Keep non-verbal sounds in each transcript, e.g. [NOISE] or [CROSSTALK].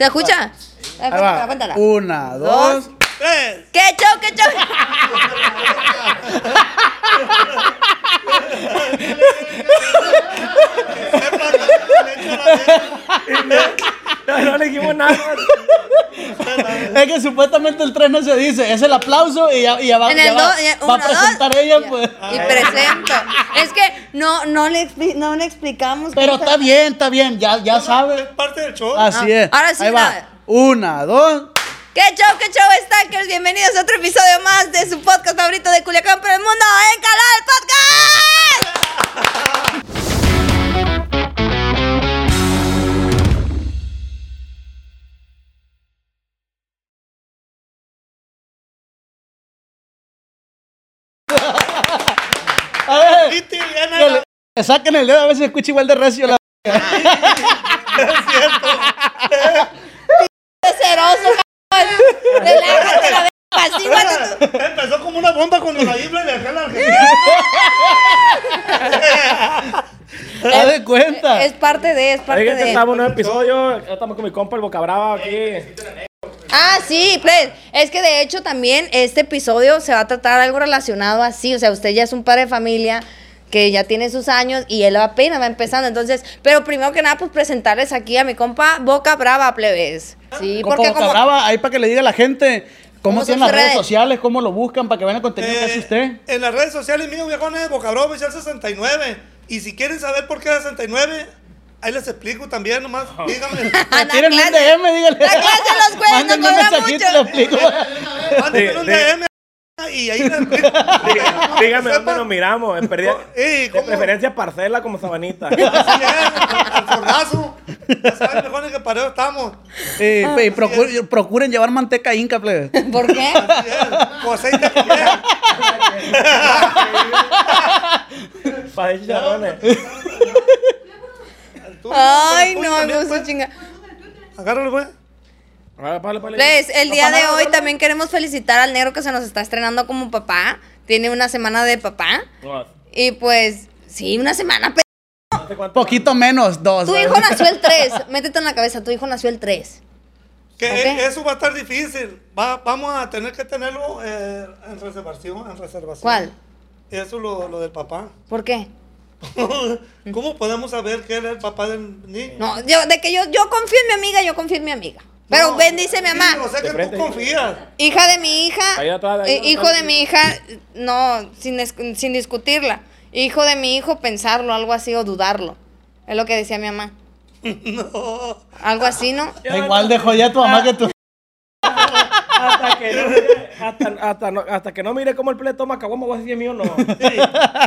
¿Se escucha? Ahí Cuéntala, va. cuéntala. Una, dos. Dos. Tres. ¡Qué show, qué show! [LAUGHS] [LAUGHS] No, no le dijimos nada. [LAUGHS] Es que supuestamente el 3 no se dice. Es el aplauso y ya, y ya va, En ya el va, do- ya- va a dos, presentar ella, pues. Y presento. Es que no, no, le, expli- no le explicamos. Pero está bien, está bien. Ya, ya sabe. parte del show. Así Ah, es. ahora sí, Ahí va. Una, dos. ¡Qué show, qué show, Stackers! Bienvenidos a otro episodio más de su podcast favorito de Culiacán por el mundo, en Canal Podcast. [LAUGHS] le, le saquen el dedo, a veces se escucha igual de recio la. [LAUGHS] Ceroso, [LAUGHS] cabrón. Relájate la guárdate tú. Empezó como una bomba cuando la isla de acá en la Argentina. Haz de cuenta. Es parte de, es parte Oigan, de. estamos en un episodio. Estamos con mi compa el Boca Brava aquí. Ah, sí, pues, es que de hecho también este episodio se va a tratar algo relacionado así, o sea, usted ya es un padre de familia que ya tiene sus años y él apenas va empezando, entonces, pero primero que nada, pues presentarles aquí a mi compa Boca Brava, plebes. Sí, Compa porque Boca como... Brava, ahí para que le diga a la gente cómo ¿Cómo tienen las redes redes? sociales, cómo lo buscan para que vean el contenido que hace Eh, usted. En las redes sociales mío, viejones, Bocabrón Oficial 69. Y si quieren saber por qué 69, ahí les explico también, nomás [LAUGHS] díganme. Ah, [LAUGHS] da Tienen un. DM, dígale. Da clase los güeyes, no cobra mucho. Mándenme un [LAUGHS] DM y ahí. [LAUGHS] Dígame, dónde nos miramos. En perdida- Ey, de preferencia parcela como sabanita. Así es, el fornazo. Ya saben, mejor que pareo estamos. Eh, y procu- procuren llevar manteca inca, plebe. ¿Por qué? Así es. Para de chicharrones. Tú, Ay, no, también, me gusta pues. chinga. Agárralo, güey. Vale, vale, vale. Pues, el día de hoy también queremos felicitar al negro que se nos está estrenando como papá. Tiene una semana de papá. Y pues, sí, una semana, pero. Poquito menos, dos. tu hijo nació el [LAUGHS] 3. Métete en la cabeza, tu hijo nació el 3. Que e- eso va a estar difícil. Va- vamos a tener que tenerlo eh, en reservación, en reservación. ¿Cuál? Eso lo, lo del papá. [LAUGHS] ¿Por qué? ¿Cómo podemos saber que él es el papá del niño? No, yo, de que yo, yo confío en mi amiga, yo confío en mi amiga. Pero No, bendice mi sí, mamá. O sea De que frente. tú confías. Hija de mi hija. Ahí atrás, ahí eh, hijo de mi hija, no, sin, sin discutirla. Hijo de mi hijo, pensarlo, algo así, o dudarlo. Es lo que decía mi mamá. [LAUGHS] No. Algo así, ¿no? [LAUGHS] Igual de jodida tu mamá que tú. Hasta que no mire, hasta, hasta, no, hasta que no mire cómo el play toma caguama, voy a decir mío o no. Sí,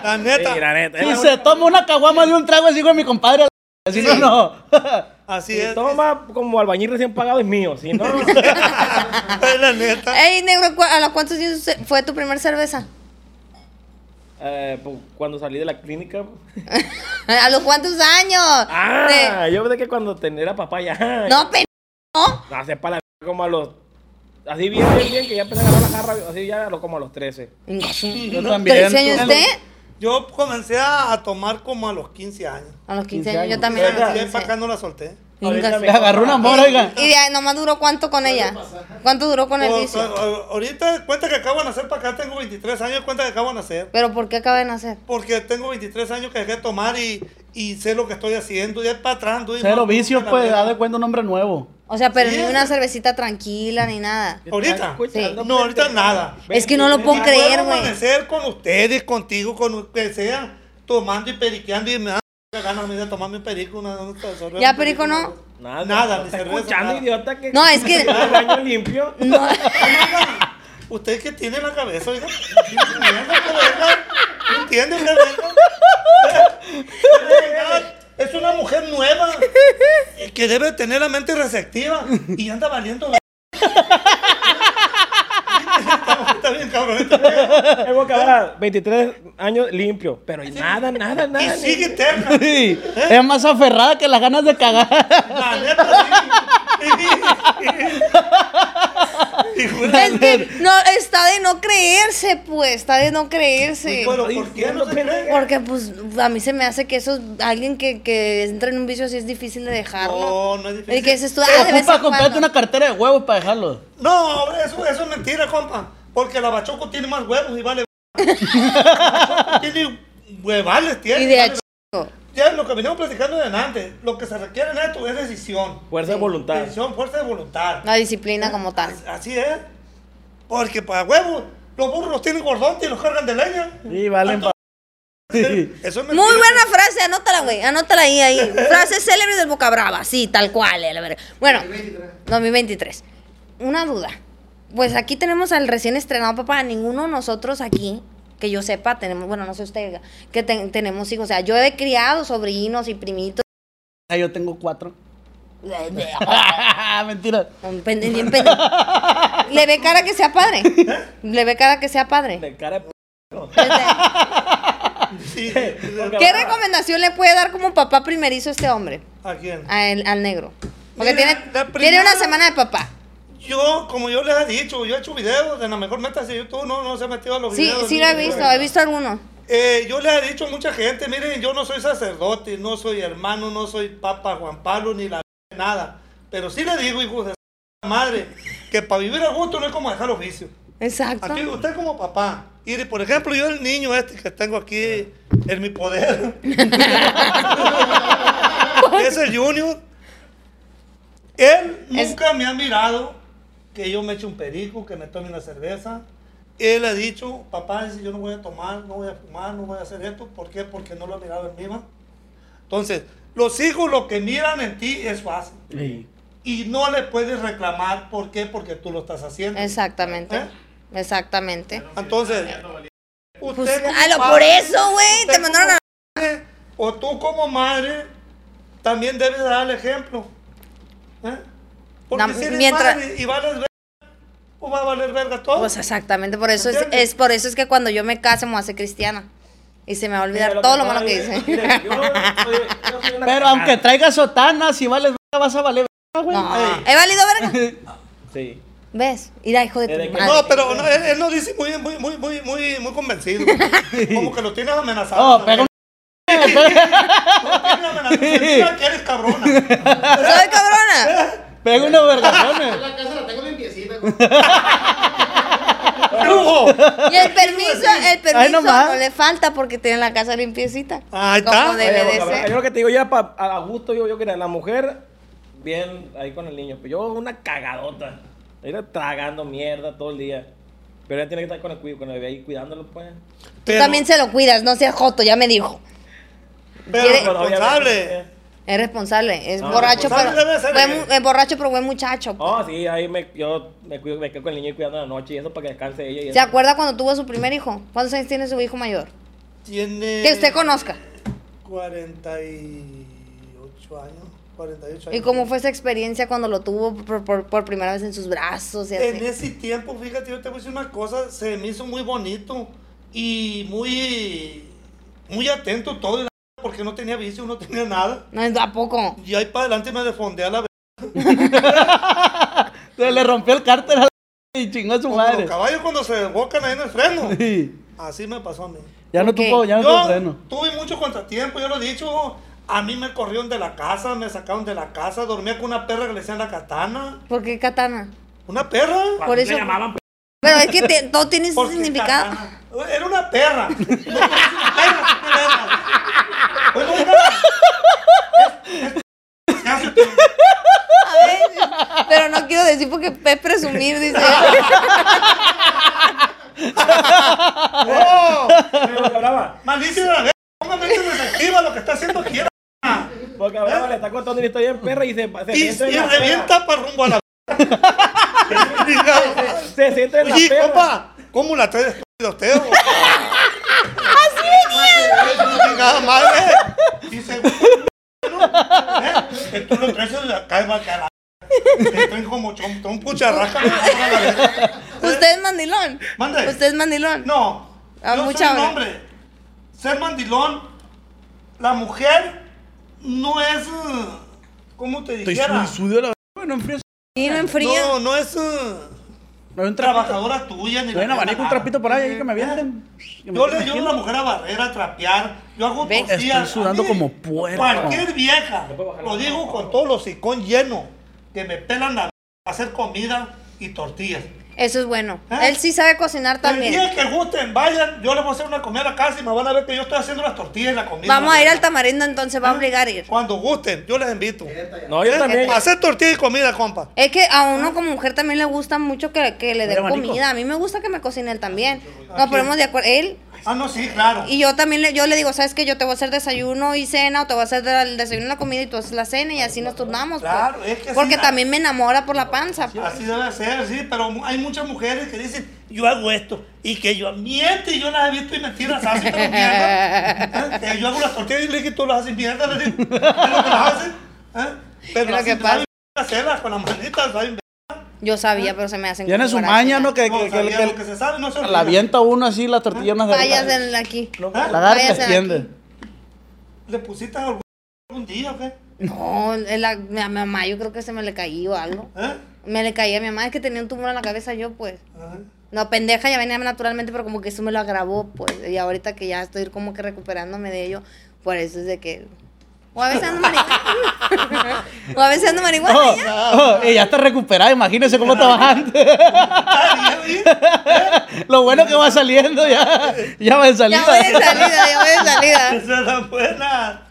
la neta. Sí, la neta. Si se toma una caguama de un trago así con mi compadre. Así no, no. Así Si es. toma como albañil recién pagado es mío, si no. Es [LAUGHS] la neta. Ey, negro, ¿cu- ¿a los cuántos años fue tu primer cerveza? Eh, pues, cuando salí de la clínica. [LAUGHS] ¿A los cuántos años? Ah, yo pensé que cuando tenía papá ya. No, pero no. Hace para la como a los. Así bien, bien, bien, que ya empecé a agarrar la jarra, así ya lo como a los 13. Yo también. ¿13 años usted? Yo comencé a, a tomar como a los 15 años. A los 15 15 años, yo también. a Y los de ahí 15. para acá no la solté. Ahorita Le agarró un amor, oiga. Y de ahí nomás duró cuánto con ella? ¿Cuánto duró con el O- vicio? ahorita cuenta que acabo de nacer para acá, tengo 23 años, cuenta que acabo de nacer. ¿Pero por qué acaba de nacer? Porque tengo 23 años que dejé de tomar y, y sé lo que estoy haciendo. Y es para atrás. Cero no- vicios, pues, da de cuenta un hombre nuevo. O sea, pero Sí. ni una cervecita tranquila ni nada. ¿Ahorita? Sí. No, ahorita nada. Es que no lo puedo creer, puedo güey. amanecer con ustedes, contigo, con lo que sea, tomando y periqueando y me da ganas a mí de tomarme un perico. Una, una- una- ¿Ya perico no? Nada, Nada, ni ¿Está cerveza, escuchando, nada. idiota? Que No, es que- [LAUGHS] limpio. [LAUGHS] No. ¿Usted qué tiene en la cabeza, oiga? Entiende que que. Es una mujer nueva eh, que debe tener la mente receptiva y anda valiendo. Está, está bien, cabrón. está bien. El boca Brava, 23 años limpio. Pero nada, nada, Y nada. sigue eterna. Sí. Es más aferrada que las ganas de cagar. La neta, sí. Es que no, está de no creerse, pues, está de no creerse. Pero ¿por qué no se cree? Porque, pues, a mí se me hace que eso, alguien que, que entra en un vicio así es difícil de dejarlo. No, no es difícil. Y que dices tú, ah, de vez en comprarte cuando. una cartera de huevos para dejarlo. No, eso, eso es mentira, compa. Porque la bachoco tiene más huevos y vale. [LAUGHS] Tiene huevales, tiene. Y de vale. chico. Ya lo que venimos platicando de antes, lo que se requiere en esto es decisión. Fuerza de voluntad. Decisión, fuerza de voluntad. La disciplina como tal. Así es. Porque para huevos, los burros tienen gordotes y los cargan de leña. Sí, valen pa- Eso es mentira. Muy buena frase, anótala, güey. Anótala ahí, ahí. [LAUGHS] Frase célebre del Boca Brava, sí, tal cual. eh, la verga. Bueno, 2023. Una duda. Pues aquí tenemos al recién estrenado papá. Ninguno de nosotros aquí, que yo sepa, tenemos, bueno, no sé usted, que ten- tenemos hijos. O sea, yo he criado sobrinos y primitos. Ah, yo tengo cuatro. [LAUGHS] [LAUGHS] Un Mentira. pende- bien Le ve cara que sea padre. Le ve cara que sea padre. de cara de p- Sí. ¿Qué recomendación le puede dar como papá primerizo a este hombre? ¿A quién? A el- al negro. Porque Mira, tiene, tiene una semana de papá. Yo, como yo les he dicho, yo he hecho videos, de la mejor meta de YouTube, no, no se ha metido a los Sí, videos. sí lo he visto, he visto alguno. Eh, yo les he dicho a mucha gente, miren, yo no soy sacerdote, no soy hermano, no soy papa Juan Pablo, ni la nada. Pero sí le digo, hijo de madre, que para vivir a gusto no es como dejar oficio. Exacto. Aquí usted como papá. Y por ejemplo, yo el niño este que tengo aquí en mi poder. [LAUGHS] es el Junior. Él Es- nunca me ha mirado que yo me eche un perico, que me tome una cerveza. Él ha dicho, papá, dice, yo no voy a tomar, no voy a fumar, no voy a hacer esto. ¿Por qué? Porque no lo ha mirado en mí. ma. Entonces, los hijos lo que miran en ti es fácil. Sí. Y no le puedes reclamar. ¿Por qué? Porque tú lo estás haciendo. Exactamente. ¿Eh? Exactamente. Entonces, Pues, usted ah, lo- padre, por eso, güey, te mandaron a... como padre, O tú como madre, también debes dar el ejemplo. ¿eh? Porque No, si eres mientras- madre y vales verga, pues va a valer verga todo. Pues exactamente, por eso es, ¿Entiendes? es por eso es que cuando yo me case me voy a hacer cristiana. Y se me va a olvidar Mira, todo lo malo que [LAUGHS] una Pero aunque traiga sotana, si vales verga, vas a valer verga, güey. No. ¿he valido verga? [LAUGHS] Sí. ¿Ves? Mira, hijo de tu que- madre. no, pero no, él, él lo dice muy, muy, muy, muy, muy, muy convencido. [LAUGHS] como que lo tienes amenazado. Pega [LAUGHS] un... Lo tienes amenazado. Que eres cabrona. ¿Soy cabrona? Pega unos vergazones. La casa la tengo limpiecita. ¡Brujo! Y el permiso, el permiso no le falta porque tiene la casa limpiecita. Ahí está. Como debe Oye, de boca, ser. Yo lo que te digo ya a gusto, yo, yo quería la mujer bien ahí con el niño. Pero yo una cagadota. Ir tragando mierda todo el día. Pero ella tiene que estar con el, cuido, con el bebé ahí cuidándolo, pues. Tú Pero- también se lo cuidas, no seas joto, ya me dijo. Pero quiere- responsable. Es responsable, es No, borracho, pero responsable buen es borracho, pero buen muchacho. pues. Oh, sí, ahí me, yo me, cuido, me quedo con el niño y cuidando la noche y eso para que descanse ella. Y ¿Se eso. acuerda cuando tuvo su primer hijo? ¿Cuántos años tiene su hijo mayor? Tiene. Que usted conozca. 48 años. 48 años. ¿Y cómo fue esa experiencia cuando lo tuvo por, por- por primera vez en sus brazos y En así? ese tiempo, fíjate, yo te voy a decir una cosa, se me hizo muy bonito y muy, muy atento todo, porque no tenía vicio, no tenía nada. No, ¿a poco? Y ahí para adelante me defondé a la vez. Se [LAUGHS] le rompió el cárter a la y chingó a su Como madre. los caballos cuando se desbocan ahí en el freno. [LAUGHS] Sí. Así me pasó a mí. Ya no ¿Por qué? tuvo, ya no tuvo freno. tuve mucho contratiempo, yo lo he dicho. A mí me corrieron de la casa, me sacaron de la casa, dormía con una perra que le decían la katana. ¿Por qué katana? ¿Una perra? Por eso. Llamaban Pero es que te- todo tiene su significado. katana. Era una perra. No, A ver, pero no quiero decir porque es presumir, dice. ¡Oh! Porque Brava, Maldición. Póngame mente receptiva a lo que está haciendo aquí. Porque Brava le está contando una historia en perra y se, se Y, siente en y la perra. revienta para rumbo a la [LAUGHS] Se siente en la Oye, perra. compa, ¿cómo la traes estúpido usted? [LAUGHS] Así venía. Madre. Dice. ¿Eh? Tú lo traes de acá y va a caer. Te traen como un pucharraca. ¿Usted es mandilón? Mande. ¿Usted es mandilón? No. Ah, yo mucha soy un hombre. Ser mandilón, la mujer no es. eh, ¿Cómo te dijera? sudio la Bueno, enfrío. Y no enfría. No, no es. eh, No un trabajadora tuya. Ni la abanico un trapito por ahí, ahí que me avienten. Que me Yo le ayudo a la mujer a barrer, a trapear. Yo hago tortillas. estoy sudando mí, como puerco. Cualquier vieja, ¿Me puedo bajar lo digo con todos los hocicón llenos, que me pelan la a hacer comida y tortillas. Eso es bueno. ¿Ah? Él sí sabe cocinar El también. día que gusten, vayan, yo les voy a hacer una comida a la casa y me van a ver que yo estoy haciendo las tortillas y la comida. Vamos a ir al tamarindo entonces, va a obligar a ir. Cuando gusten, yo les invito. No, yo ¿Eh? también. Hacer tortilla y comida, compa. Es que a uno como mujer también le gusta mucho que, que le den comida. A mí me gusta que me cocine él también. Nos ponemos de acuerdo. Él Ah, no, sí, claro. y yo también le, yo le digo, ¿sabes qué? Yo te voy a hacer desayuno y cena o te voy a hacer el desayuno y la comida y tú haces la cena y así nos turnamos. pues. Claro, es que Porque ah. también me enamora por la panza. pues. Así debe ser, sí, pero hay muchas mujeres que dicen, yo hago esto, y que yo miente, y yo las he visto y mentiras, así pero mierda. [LAUGHS] ¿Eh? Que yo hago las tortillas y le dije, tú las haces mierda, le digo, [LAUGHS] que las hacen. ¿eh? Pero así que pasa. saben hacerlas con las manitas, saben. Yo sabía, pero se me hacen Tiene su maña, ¿no? Que, No, que, que- que- lo que se sabe, no se la avienta uno así las tortillas unas de Vayas en aquí. ¿Eh? La agarra y extiende. ¿Le pusiste algún día o qué? No, en la- mi, mi mamá yo creo que se me le caía o algo. ¿Eh? Me le caía a mi mamá, es que tenía un tumor en la cabeza yo, pues. Ajá. No, pendeja ya venía naturalmente, pero como que eso me lo agravó, pues. Y ahorita que ya estoy como que recuperándome de ello, por eso es de que... O a veces ando marihuana. o a veces ando marihuana. Oh, ya. oh, y ya está recuperada, imagínese cómo estaba antes. ¿eh? Lo bueno que va saliendo ya. Ya va de salida. Ya voy de salida, ya voy de salida. [LAUGHS] Esa es la buena.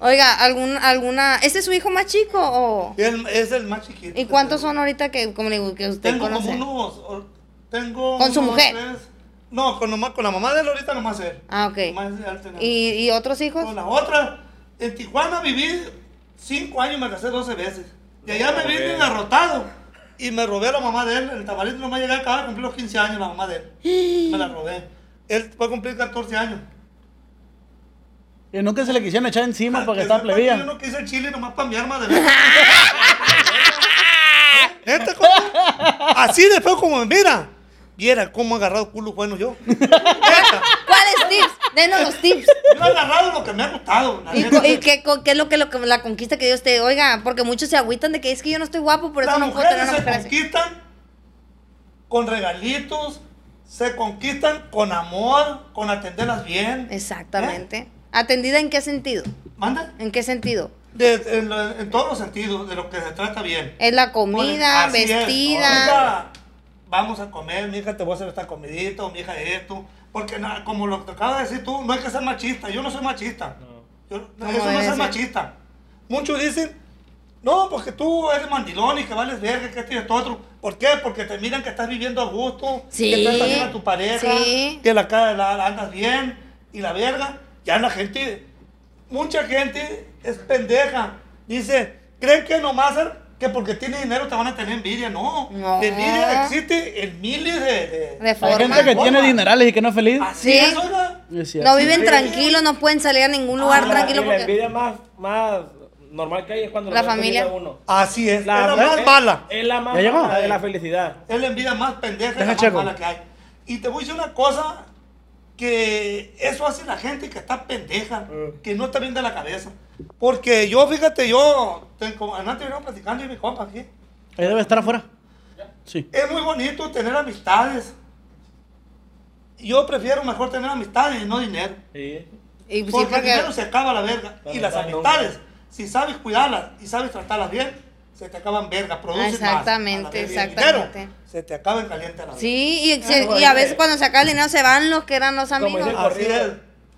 Oiga, ¿algún, alguna... ¿Este es su hijo más chico o...? Él es el más chiquito. ¿Y cuántos son ahorita que, como le digo, que usted Tengo conoce? como unos. Tengo. ¿Con su mujer? tres- no, con, nomás- con la mamá de él ahorita nomás él. Ah, ok. Nomás él tenemos. ¿Y, ¿Y otros hijos? Con la otra, en Tijuana viví cinco años, me casé 12 veces. Y allá me vine Joder. engarrotado. Y me robé a la mamá de él. El tamarito nomás llegué acá a cumplir los 15 años, la mamá de él. [GASPS] Me la robé. Él fue a cumplir 14 años. Y nunca se le quisieron echar encima porque [LAUGHS] Que estaba plebía. Yo no quise el chile nomás para mi arma de. Neta, compa. [LAUGHS] Así de feo como me mira. Viera cómo he agarrado culo bueno yo. [LAUGHS] Neta. ¿Cuáles tips? Denos los tips. Yo he agarrado lo que me ha gustado. ¿Y, y qué, es lo que, lo que la conquista que Dios te oiga? Porque muchos se agüitan de que es que yo no estoy guapo, por eso Las no puedo tener mujeres una se mujer así. conquistan con regalitos, se conquistan con amor, con atenderlas bien. Exactamente. ¿Atendida en qué sentido? ¿Manda? ¿En qué sentido? De- en, todos los sentidos, de lo que se trata bien. Es la comida, es. vestida. Ahorita vamos a comer, mi hija te voy a hacer esta comidita, o mi hija esto. Porque na- como lo que acabas de decir tú, no hay que ser machista. Yo no soy machista. Yo- ¿Cómo eso no es ser machista. Muchos dicen, no, porque tú eres mandilón y que vales verga, que esto y esto otro. ¿Por qué? Porque te miran que estás viviendo a gusto, Sí, que tratas bien a tu pareja, sí. que la, cara la, la andas bien y la verga. Ya la gente, mucha gente es pendeja. Dice, creen que nomás ser- que porque tiene dinero te van a tener envidia. No, No. la envidia existe en miles de... de- De Hay forma. gente que tiene dinerales y que no es feliz. Así Sí. es, oiga. No viven Sí. tranquilos, no pueden salir a ningún lugar la- tranquilo y la porque... envidia más, más normal que hay es cuando La familia. uno. Así es, La, es la más es- mala. Es la más mala de la felicidad. Es la envidia más pendeja la más checo. mala que hay. Y te voy a decir una cosa, que eso hace la gente que está pendeja, Mm. que no está bien de la cabeza. Porque yo, fíjate, yo, tengo, antes venía platicando y mi compa aquí. Ahí debe estar afuera. Sí. Es muy bonito tener amistades. Yo prefiero mejor tener amistades y no dinero. Sí. Y sí, Porque el porque... dinero se acaba la verga. La y las amistades, si sabes cuidarlas y sabes tratarlas bien, se te acaban verga, producen más. Exactamente, el exactamente. dinero Se te acaba en caliente la verga. Sí, y, se- y a veces cuando se acaba el dinero se van los que eran los amigos. el Así es.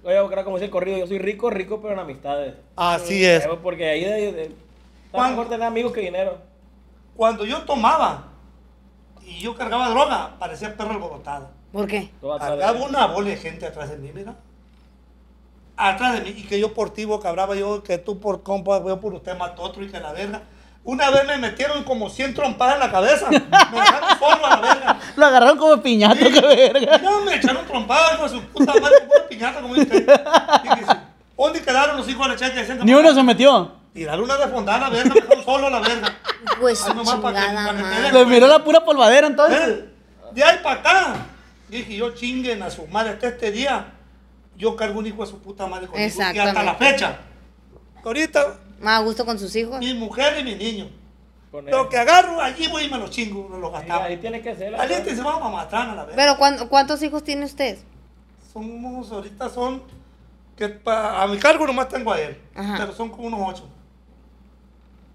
Oye, creo como dice el corrido, yo soy rico, rico, pero en amistades. Así es. Eh, Porque ahí de, de- está Juan- mejor tener amigos que dinero. Cuando yo tomaba y yo cargaba droga, parecía perro alborotado. ¿Por qué? Todo atrás de- Cargaba una bola de gente atrás de mí, mira. Atrás de mí. Y que yo por ti boca brava, yo que tú por compa, yo por usted mató otro y que la verga. Una vez me metieron como 100 trompadas en la cabeza. Me dejaron solo a la verga. Lo agarraron como piñato, Sí. qué verga. No, me echaron trompadas con su puta madre, como una piñata, como dice. ¿Dónde quedaron los hijos de la chica que decían que Ni uno se metió. Tiraron una de fondada a la verga, me dejaron solo a la verga. Pues Ay, nomás chingada pa' que te madre. den- Le miró la pura polvadera entonces. ¿Eh? De ahí para acá. Dije yo chinguen a su madre hasta este día. Yo cargo un hijo de su puta madre conmigo. Y hasta la fecha. Ahorita, Más a gusto con sus hijos. mi mujer y mi niño. Lo que agarro, allí voy y me lo chingo, me lo Ahí, gastaba. ahí tiene que ser. te se va a mamatran a la vez. Pero ¿cuán- ¿cuántos hijos tiene usted? Somos, ahorita son, que pa- a mi cargo nomás tengo a él, Ajá. pero son como unos ocho.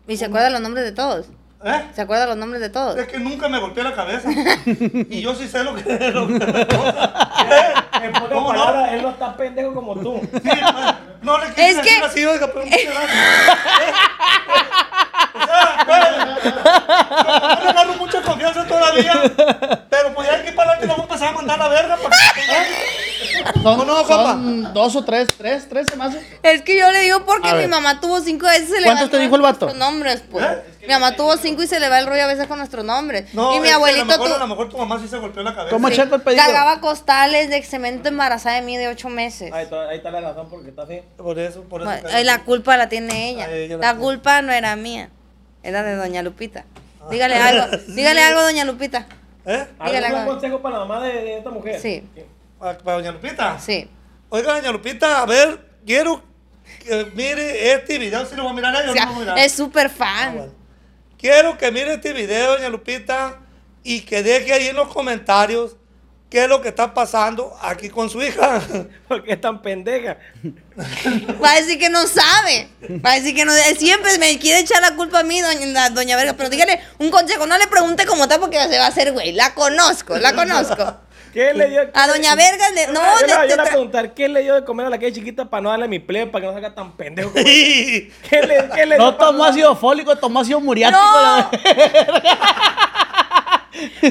¿Y se acuerda los nombres de todos? ¿Eh? ¿Se acuerda los nombres de todos? Es que nunca me golpeé la cabeza. [LAUGHS] y yo sí sé lo que, lo que me [LAUGHS] pasa. En pocas ¿Cómo no? palabras, él no está pendejo como tú. Sí, no, no le quise Es decir que- así, oiga, pero muchas gracias. pues, no le agarro mucha confianza todavía. Pero pues ya aquí para adelante lo voy a empezar a mandar a la verga. Para que... Son, No, no, son dos o tres, tres, tres se me hace. Es que yo le digo porque A mi ver. mamá tuvo cinco veces ¿Cuántos te el dijo el vato? con nuestros nombres, pues. ¿Eh? Mi mamá tuvo cinco y se le va el rollo a veces con nuestros nombres. No, y mi que abuelito a lo, mejor, tu- a lo mejor tu mamá sí se golpeó la cabeza. ¿Cómo sí, el pedido? cargaba costales de cemento embarazada de mí de ocho meses. Ahí está, ahí está la razón porque está así. Por eso, por eso. Y la culpa la tiene ella. Ah, la la tiene. culpa no era mía, era de doña Lupita. Ah. Dígale [LAUGHS] algo, dígale algo, doña Lupita. ¿Eh? Dígale ¿Algún algo. consejo para la mamá de, de esta mujer? Sí. ¿Para, para doña Lupita? Sí. Oiga, doña Lupita, a ver, quiero que mire este video. Si lo voy a mirar a ella, O sea, no lo voy a mirar. es súper Ah, fan. bueno. Quiero que mire este video, doña Lupita, y que deje ahí en los comentarios qué es lo que está pasando aquí con su hija. [LAUGHS] ¿Por qué es tan pendeja? Va a decir que no sabe. Va a decir que no. Siempre me quiere echar la culpa a mí, doña, doña Verga. Pero dígale un consejo. No le pregunte cómo está porque se va a hacer güey. La conozco, la conozco. ¿Qué le dio? A doña Verga le. No, yo, le- yo le voy de- a preguntar, ¿qué le dio de comer a la que es chiquita para no darle mi plebe, para que no salga tan pendejo? como-. [LAUGHS] ¿Qué le, qué le No tomó ácido fólico, tomó ácido muriático. No. la-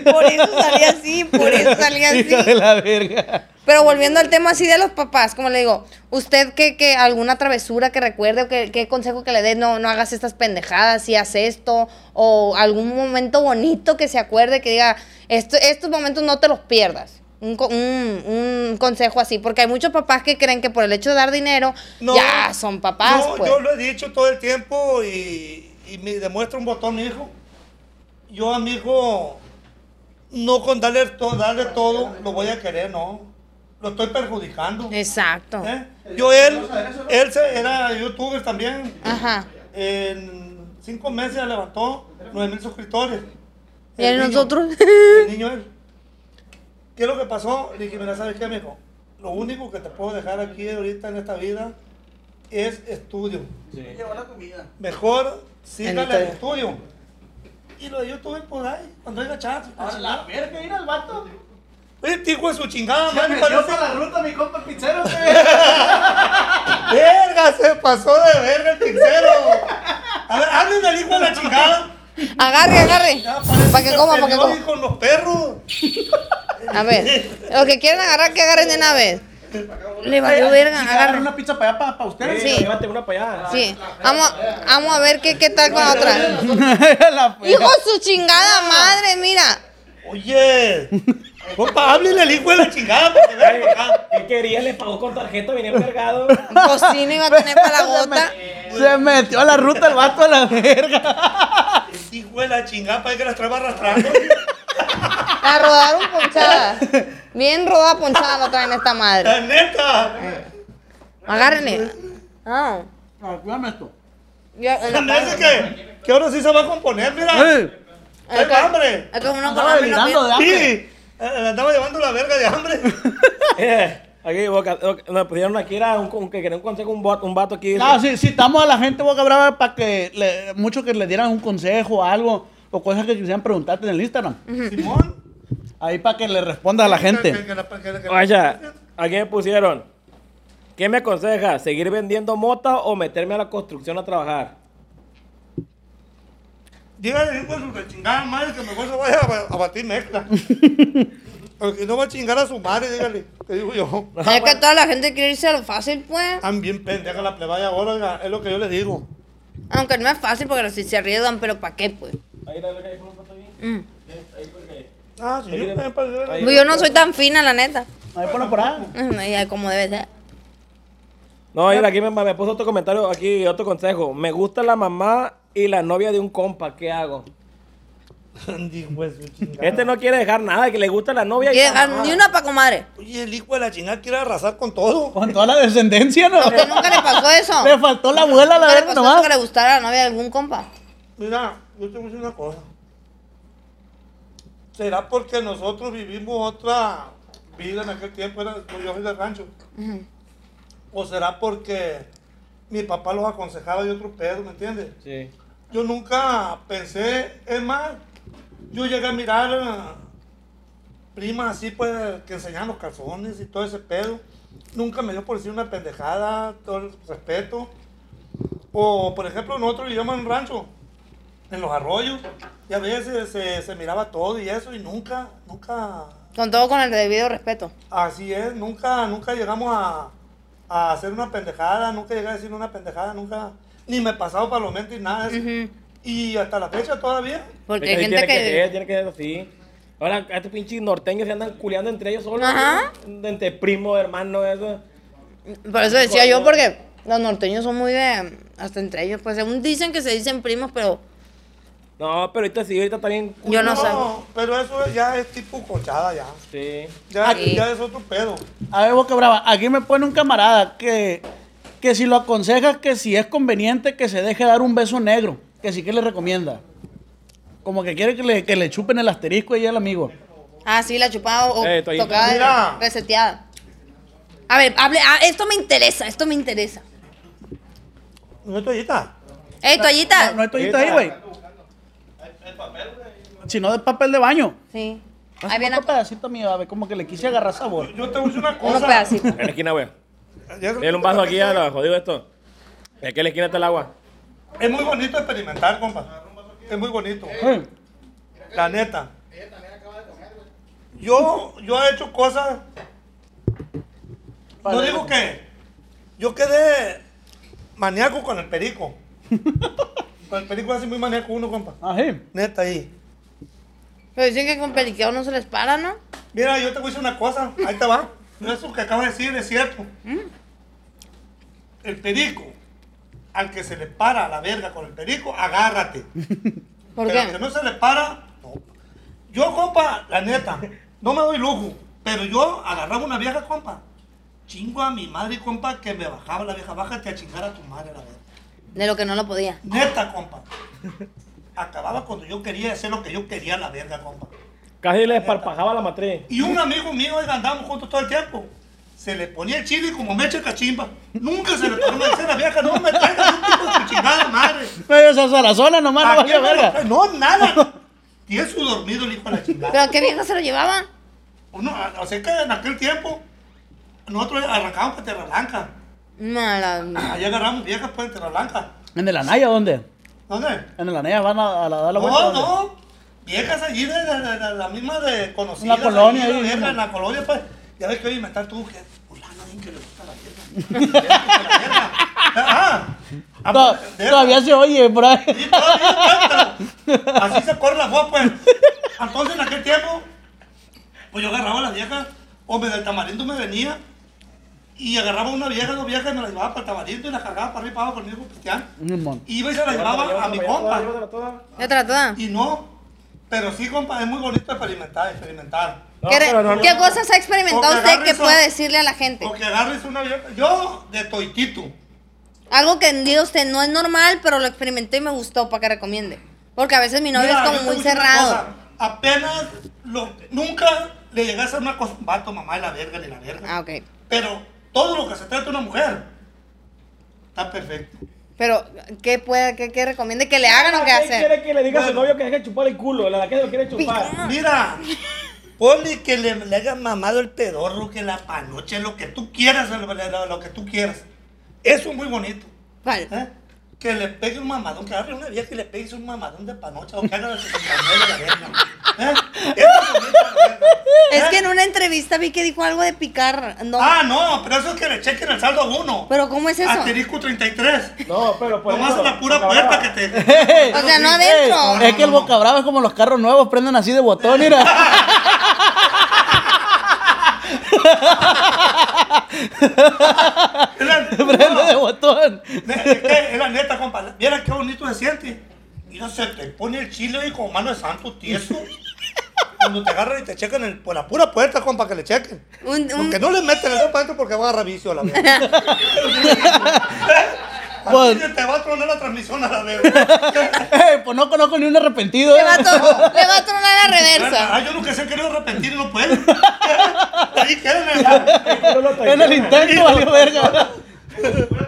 Por eso salía así, por eso salía [LAUGHS] Hija de así. la verga. Pero volviendo al tema así de los papás, como le digo, usted que, que alguna travesura que recuerde o que, qué consejo que le dé, no, no hagas estas pendejadas, si haz esto, o algún momento bonito que se acuerde, que diga, esto, estos momentos no te los pierdas. Un, un- un consejo así, porque hay muchos papás que creen que por el hecho de dar dinero No, ya son papás. No, pues. yo lo he dicho todo el tiempo y, y me demuestra un botón mi hijo. Yo a mi hijo, no con darle, to- darle todo, lo voy a querer, no. Lo estoy perjudicando. Exacto. ¿eh? Yo, él, él se- era youtuber también. Ajá. En cinco meses levantó 9 mil suscriptores. Y El niño- nosotros. El niño él. ¿Qué es lo que pasó? Le dije, mira, ¿sabes qué, mijo? Lo único que te puedo dejar aquí ahorita en esta vida es estudio. Mejor sígale al El estudio. Y lo de YouTube por ahí, cuando haya chance. A la verga, mira el vato. Este hijo de su chingada, Se madre, metió parece- para la ruta, mi compa el pizzero. [LAUGHS] Verga, se pasó de verga el pincero. A ver, háblenme al hijo de la chingada. Agarre, agarre. Para que coma, para que coma. con los perros. A ver, los que quieran agarrar, que agarren de una vez. Le valió verga, Agarra una pizza para allá, para, para ustedes. Sí. Llévate una para allá. Sí, vamos, vamos a ver qué, qué tal con la otra. [LAUGHS] Hijo de su chingada madre, mira. Oye, compa, háblele al hijo de la chingada porque. ¿Qué quería? Le pagó con tarjeta, venía cargado. Cocina iba a tener para la gota. Se metió a la ruta el vato a la verga. El hijo de la chingada, para que las traiga arrastrando. La rodaron ponchada. Bien rodada ponchada la traen esta madre. La neta. Agárrenle. Ah, Ah, cuídame esto. me hace que, que ahora sí se va a componer, mira. Eh, Hay hambre. Es que uno. Sí, eh, le andaba llevando la verga de hambre. [LAUGHS] Eh, aquí, boca, boca- nos pusieron aquí, era un, un- que quería un consejo, un, vato- un vato aquí. No, sí, citamos a la gente boca brava para que le, mucho que le dieran un consejo o algo o cosas que quisieran preguntarte en el Instagram. Simón. Ahí para que le responda a la gente. Vaya, aquí me pusieron. ¿Qué me aconseja? ¿Seguir vendiendo mota o meterme a la construcción a trabajar? Dígale, hijo de su chingada madre, que mejor se vaya a, a batir mezcla. [LAUGHS] Porque no va a chingar a su madre, dígale. Te digo yo. Es que toda la gente quiere irse a lo fácil, pues. Bien pendeja la plebaya ahora, oiga, es lo que yo le digo. Aunque no es fácil porque si se arriesgan, pero ¿para qué, pues? Ahí la que. Mm. Ahí porque- Ah, sí, yo también. Pues Yo no soy tan fina, la neta. Ahí ponlo por ahí. Y Como debe ser. No, mira, aquí me, me puso otro comentario, aquí otro consejo. Me gusta la mamá y la novia de un compa, ¿qué hago? Chingada. Este no quiere dejar nada, que le gusta la novia y la mamá. Ni una pa' comadre. Oye, el hijo de la chingada quiere arrasar con todo. Con toda la descendencia, ¿no? ¿A usted nunca le pasó eso? Le faltó la abuela a la ¿Nunca le verga pasó eso nomás. que le gustara la novia de algún compa? Mira, yo te voy a decir una cosa. ¿Será porque nosotros vivimos otra vida en aquel tiempo? Era, yo soy del rancho. Ujú. ¿O será porque mi papá los aconsejaba de otro pedo, ¿me entiendes? Sí. Yo nunca pensé, es más, yo llegué a mirar a primas así, pues, que enseñaban los calzones y todo ese pedo. Nunca me dio por decir una pendejada, todo el respeto. O, por ejemplo, nosotros vivíamos en un rancho, en los arroyos, y a veces se, se miraba todo y eso, y nunca, nunca, Con todo con el debido respeto. así es, nunca, nunca llegamos a, a hacer una pendejada, nunca llegué a decir una pendejada, nunca, ni me pasaba para los mentes y nada eso. Ujú. Y hasta la fecha todavía. Porque hay que gente tiene que... ser, tiene que ser así. Ahora, a estos pinches norteños se andan culeando entre ellos solos. Ajá. ¿no? Entre primo, hermano, eso. Por eso decía yo, porque los norteños son muy de... Hasta entre ellos, pues según dicen que se dicen primos, pero No, pero ahorita sí, ahorita también. yo no, sé. pero eso ya es tipo cochada ya. Sí. Ya, Sí. ya es otro pedo. A ver, Boca Brava, aquí me pone un camarada que, que si lo aconseja que si es conveniente que se deje dar un beso negro, que sí que le recomienda. Como que quiere que le, que le chupen el asterisco ahí al amigo. Ah, sí, la chupada o Eh, tocada, Mira. reseteada. A ver, hable, ah, esto me interesa, esto me interesa. ¿No es toallita? ¡Ey, toallita! No, no hay toallita ahí, güey. Si no, de papel de baño. Sí. Ahí viene otro pedacito mío, a ver, como que le quise agarrar sabor. Yo te voy a decir una unos cosa. pedacitos. En la esquina, güey. Dale un vaso aquí a la jodido esto. De aquí a la esquina está el agua. Es muy bonito experimentar, compa. Es muy bonito. La neta. Yo, yo he hecho cosas. No digo que. Yo quedé maníaco con el perico. [LAUGHS] Con el perico hace muy maníaco uno, compa. Ají. Neta ahí. Pero dicen que con periqueo no se les para, ¿no? Mira, yo te voy a decir una cosa. Ahí te va. Eso que acabas de decir es cierto. El perico, al que se le para la verga con el perico, agárrate. [LAUGHS] ¿Por pero al que qué? no se le para, no. Yo, compa, la neta, no me doy lujo, pero yo agarraba una vieja, compa. Chingo a mi madre, compa, que me bajaba la vieja, bájate a chingar a tu madre, la verga. De lo que no lo podía. Neta, compa. Acababa cuando yo quería hacer lo que yo quería, la verga, compa. Casi le esparpajaba la matriz. Y un amigo mío, oiga, andábamos juntos todo el tiempo. Se le ponía el chile como me echa cachimba. Nunca se le me decía la vieja, no me traigas un tipo de chingada madre. Medio sarazona nomás, no ¿A lo verga. No, nada. Tiene su dormido el hijo de la chingada. ¿Pero qué vieja se lo llevaba? Uno, o sea que en aquel tiempo, nosotros arrancábamos para Tierra Blanca. Mala. Allá agarramos viejas pues en Tierra Blanca. ¿En el Anaya dónde? ¿Dónde? En el Anaya van a, a la- dar la vuelta. No, ¿dónde? no. Viejas allí de, de- de- de la misma de conocidas. En la colonia allí, ahí, la mismo. en la colonia, pues. Ya ves que hoy me está tú, que fulano, alguien que le gusta la vieja. [LAUGHS] La. Ah, ah, To- pues, Todavía se oye por ahí. Sí, todavía, pero Así se corre la voz, pues. Entonces, en aquel tiempo, pues yo agarraba a la vieja, o me del tamarindo me venía, y agarraba una vieja, dos viejas, y me la llevaba para el tamarindo y la cargaba para arriba y para abajo conmigo, cristiano. Un mon- Y iba y se la llevaba a mi compa. Llévatela toda. ¿Ya te la toda? Y no, pero sí, compa, es muy bonito experimentar, experimentar. No, ¿Qué, pero no, no, qué no. cosas ha experimentado Porque usted que eso. puede decirle a la gente? O que agarres una vieja. Yo, de toitito. Algo que diga usted no es normal, pero lo experimenté y me gustó para que recomiende. Porque a veces mi novio Mira, es como muy cerrado. cosa, Apenas, lo, nunca le llegas a una cosa, vato, mamá y la verga, ni la verga. Ah, ok. Pero todo lo que se trata de una mujer está perfecto. Pero, ¿qué puede, qué, qué recomiende que le hagan o qué ¿Qué hacer? quiere que le diga a su novio que deje de chupar el culo? La que lo quiere chupar. Mira, ponle que le, le hagas mamado el pedorro, que la panoche, lo que tú quieras, lo, lo- lo que tú quieras. Eso es muy bonito. ¿Cuál? ¿eh? Que le pegue un mamadón, que agarre una vieja y le pegue un mamadón de panocha o que haga de 69 la verga. ¿eh? Es bonito, la verga. Es ¿eh? que en una entrevista vi que dijo algo de picar. No. Ah, no, pero eso es que le chequen el saldo a uno. ¿Pero cómo es eso? Asterisco 33. No, pero por Nomás eso, en la pura puerta que te. [LAUGHS] O sea, no adentro. Es que el boca brava es como los carros nuevos, prenden así de botón, mira. [LAUGHS] Es la, [LAUGHS] Prende de botón. Es que es la neta, compa. Mira qué bonito se siente. Mira, se te pone el chile ahí con mano de santo tieso. Cuando te agarran y te checan el- por la pura puerta, compa, que le chequen. Un- un- Porque no le meten el dedo para adentro porque va a agarrar vicio a la verga. [LAUGHS] Pues, te va a tronar la transmisión a la vez. [LAUGHS] eh, pues no conozco ni un arrepentido. Le eh. va, a to- [LAUGHS] le va a tronar la reversa. Ah, yo nunca se han querido arrepentir y no pueden. [LAUGHS] Ahí quédenme. En el intento, valió verga.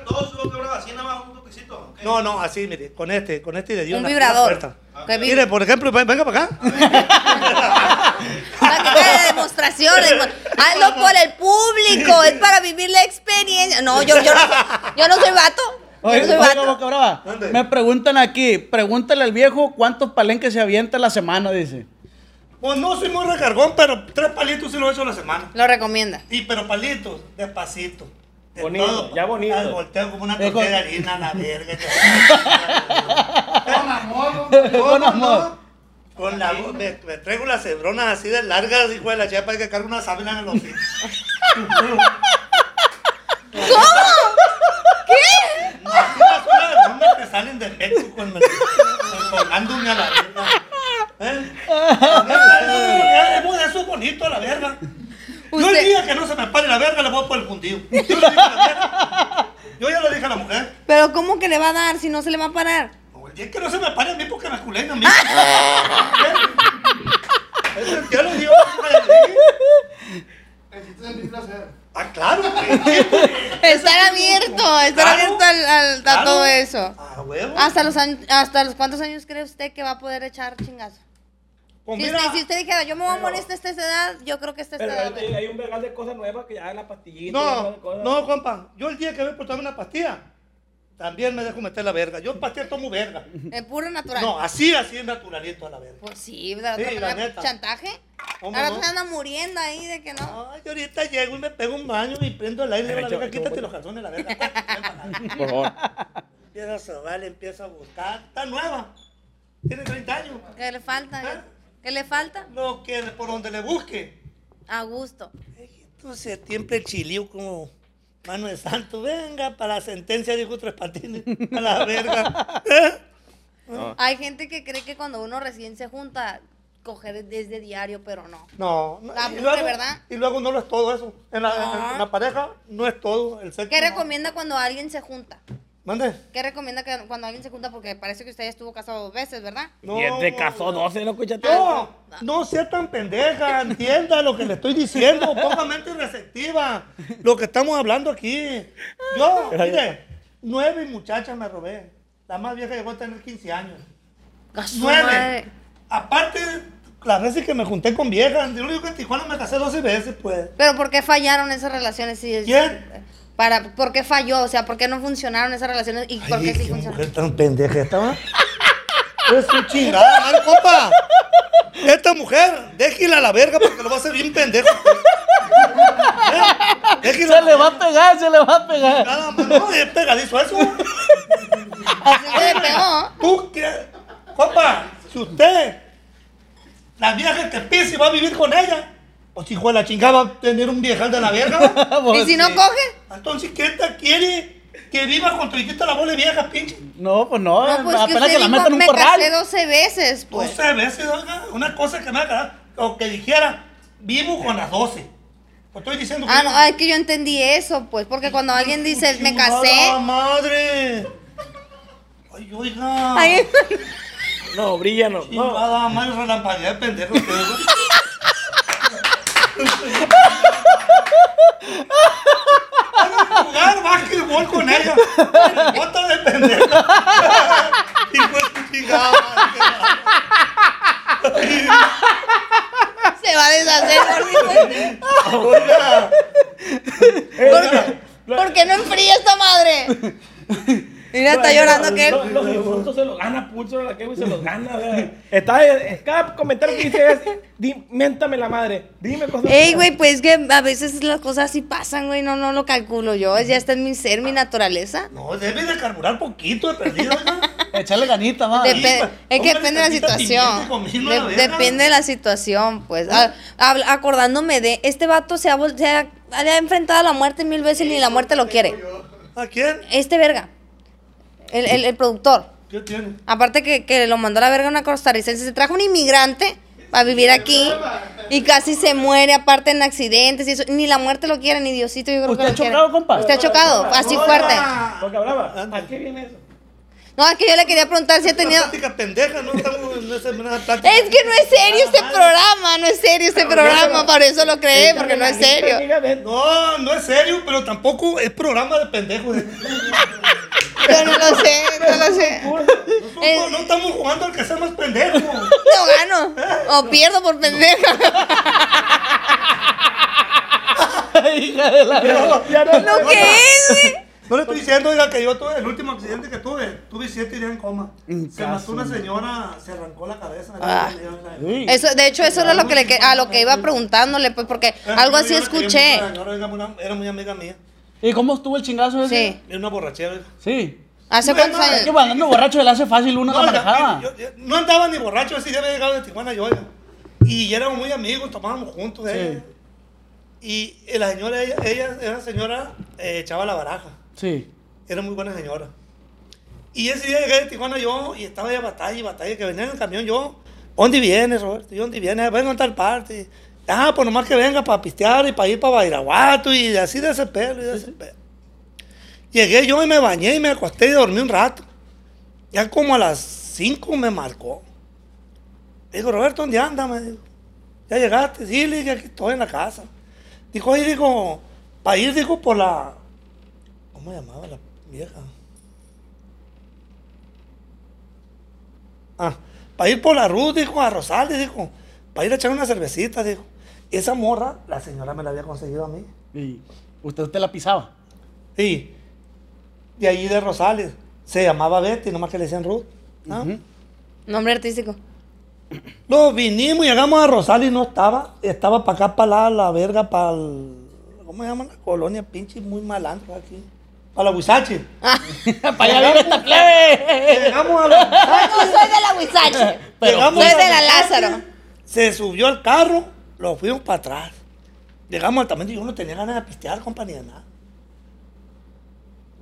Todos los así, nada más un toquecito. No, no, así, mire, con este, con este de Dios. Un vibrador. Mire, por ejemplo, ven- venga para acá. Para que haga demostración. demo- Hazlo por el público. Es para vivir la experiencia. No, yo, yo, no, yo no soy vato. Oye, no soy vato. Boca Brava, ¿Dónde? me preguntan aquí, pregúntale al viejo cuántos palenques se avienta a la semana, dice. Pues no soy muy recargón, pero tres palitos sí lo he hecho a la semana. Lo recomienda. Y pero palitos, despacito. De Bonito, ya bonito. Al volteo como una con- tortilla de harina a la verga. [LAUGHS] Con amor, Con amor. Con la me, me traigo las cebronas así de largas, hijo de la chepa, que cargo una sábana en el hocico. [LAUGHS] Imagínate de bromas que salen de México en colgándome a la verga. ¿Eh? Eso, es bonito la verga. Yo el día que no se me pare la verga le voy a poner el fundido. Yo, le dije a la verga. Yo ya le dije a la mujer. Pero ¿cómo que le va a dar si no se le va a parar? No, el día que no se me pare a mí porque me culen a mí. Eso ya lo digo. necesitas sentir placer. Ah, claro. [LAUGHS] Estar abierto, estar Claro, abierto al, al- a claro. todo eso. Ah, huevo. Hasta los, hasta los cuántos años cree usted que va a poder echar chingazo. Pues Si mira, usted, si usted dijera, yo me voy a morir hasta esta edad, yo creo que esta Pero edad. ahorita hay un vergal de cosas nuevas que ya la pastillita. No, de cosas. no, compa. Yo el día que voy por tomar una pastilla, también me dejo meter la verga. Yo pastilla tomo verga. Es puro natural. No, así, así es naturalito a la verga. Pues sí, de la Sí, la neta. chantaje. ¿Cómo Ahora no? se anda muriendo ahí de que no. Ay, ahorita llego y me pego un baño y prendo el aire y digo, la verga, quítate los calzones, la verga. [LAUGHS] Por favor. Empieza a sobar, empieza a buscar. Está nueva. Tiene 30 años. ¿Qué le falta? ¿Ah? ¿Qué le falta? No, que por donde le busque. A gusto. Entonces, siempre el chilío como mano de santo. Venga, para la sentencia, dijo Tres Patines. A la verga. [LAUGHS] Hay gente que cree que cuando uno recién se junta, coger desde diario, pero no. No, no. La y luego, ¿verdad? Y luego no lo es todo eso. En la, No. en la pareja no es todo. El sexo. ¿Qué no. recomienda cuando alguien se junta? Mande. ¿Qué recomienda que cuando alguien se junta? Porque parece que usted ya estuvo casado dos veces, ¿verdad? No, Y te casó 12, ¿no escuchaste? No, no sea tan pendeja, entienda lo que le estoy diciendo, poca mente receptiva, lo que estamos hablando aquí. Yo, mire, nueve muchachas me robé, la más vieja llegó a tener 15 años. Nueve. madre. Aparte, las veces que me junté con viejas, yo digo que en Tijuana me casé 12 veces, pues. Pero ¿por qué fallaron esas relaciones? Si es- ¿Quién? Para, ¿Por qué falló? O sea, ¿por qué no funcionaron esas relaciones y por qué sí qué funcionaron? mujer tan pendeja esta, ¿va? [LAUGHS] Es su chingada, mal, compa. Esta mujer, déjela a la verga porque lo va a hacer bien pendejo. [LAUGHS] ¿Eh? Se le va a pegar, se le va a pegar. Nada más, no, es pegadizo eso. Así que le pegó. Tú qué, compa, si usted, la vieja que pise va a vivir con ella, o si hijo de la chingada va a tener un viejal de la verga, [LAUGHS] ¿Y si no coge? entonces ¿quién te quiere que viva con tu hijita la bola vieja, pinche? No, pues no, No, pues que apenas usted que la metan en un me corral. casé 12 veces, pues. 12 veces, oiga, una cosa que me haga, o que dijera, vivo con las 12. Pues estoy diciendo que. Ah, no, es que yo entendí eso, pues, porque cuando alguien dice, me ¡Chingada casé, madre! Ay, oiga. No, brilla, no. no. Chingada madre, relampaguea de pendejo güey. Van a jugar básquetbol con ella. Bota de pendejo. Tu chingada madre. se va a deshacer. gordito. Oiga. ¿Por? ¿Por qué no enfría esta madre? Mira, está llorando que Los, los insultos se los gana Pulso, la que se los gana. Está, eh, cada comentario que dice es, di, miéntame la madre, dime cosas. Ey, güey, pues que a veces las cosas sí pasan, güey, no, no lo calculo yo, ya está en mi ser, mi naturaleza. No, debe de carburar poquito de perdido. Echarle ganita, más. Depe- es que depende de la situación. De- depende de la situación, pues. A- acordándome de, este vato se ha, se ha, le ha enfrentado a la muerte mil veces y ni la muerte lo quiere. ¿A quién? Este verga, el, el, el productor. ¿Qué tiene? Aparte que, que lo mandó a la verga una costarricense, se trajo un inmigrante para vivir aquí Y casi se muere, aparte en accidentes y eso. Ni la muerte lo quiere, ni Diosito, yo creo ¿Usted que ha lo quiere. chocado, compa? ¿Usted ha chocado? Así fuerte. Boca brava. ¿A qué viene eso? No, es que yo le quería preguntar si ha tenido... Plática pendeja, no estamos en esa en una. Es que no es serio este programa, no es serio este programa, por eso lo creé, porque no es serio. No, no es serio, pero tampoco es programa de pendejos. [LAUGHS] Yo no lo sé, no lo sé. No, no estamos jugando al que sea más pendejo. [LAUGHS] No gano. O [LAUGHS] pierdo por pendeja. Hija de la... ¿Lo que es? No le estoy diciendo, oiga, que yo tuve el último accidente que tuve. Tuve siete días en coma. En Se mató una señora, se arrancó la cabeza. Ah. Sí. Eso, de hecho, eso era lo que le, a lo que iba preguntándole, pues, porque algo así escuché. La señora era muy- amiga mía. ¿Y cómo estuvo el chingazo ese? Sí. Era una borrachera. Sí. ¿Hace cuántos es Es que años? andando borracho le hace fácil una No, manejada. yo- yo- no andaba ni borracho, ese día había llegado de Tijuana yo. Y éramos muy amigos, tomábamos juntos. eh. Y la señora, ella, ella era señora, eh, echaba la baraja. Sí. Era muy buena señora. Y ese día llegué de Tijuana yo y estaba ya batalla y batalla, que venía en el camión yo. ¿Dónde vienes, Roberto? ¿Y dónde vienes? Vengo a tal parte. Ah, pues nomás que venga para pistear y para ir para Bairaguato y así de ese pelo y de ese pelo. Llegué yo y me bañé y me acosté y dormí un rato. Ya como a las 5 me marcó. Digo, Roberto, ¿dónde andas? Me dijo. ¿Ya llegaste? Sí, le dije, aquí estoy en la casa. Dijo, oye, dijo, para ir, dijo, por la... ¿Cómo se llamaba la vieja? Ah, para ir por la Ruth, dijo, a Rosales, dijo, para ir a echar una cervecita, dijo. Esa morra, la señora me la había conseguido a mí. Y usted, usted la pisaba. Y de ahí de Rosales. Se llamaba Betty, nomás que le decían Ruth. Nombre artístico. Nos vinimos, llegamos a Rosales y no estaba. Estaba para acá, para la, la verga, para el... ¿Cómo se llama la colonia? Pinche muy malandro aquí. Para la Huizache. [LAUGHS] ¡Para allá vive esta plebe! Llegamos a la No, soy de la Huizache. Pero Llegamos Soy de la Huizache, Lázaro. Se subió al carro, lo fuimos para atrás. Llegamos al también y yo no tenía ganas de pistear, compañía, de nada.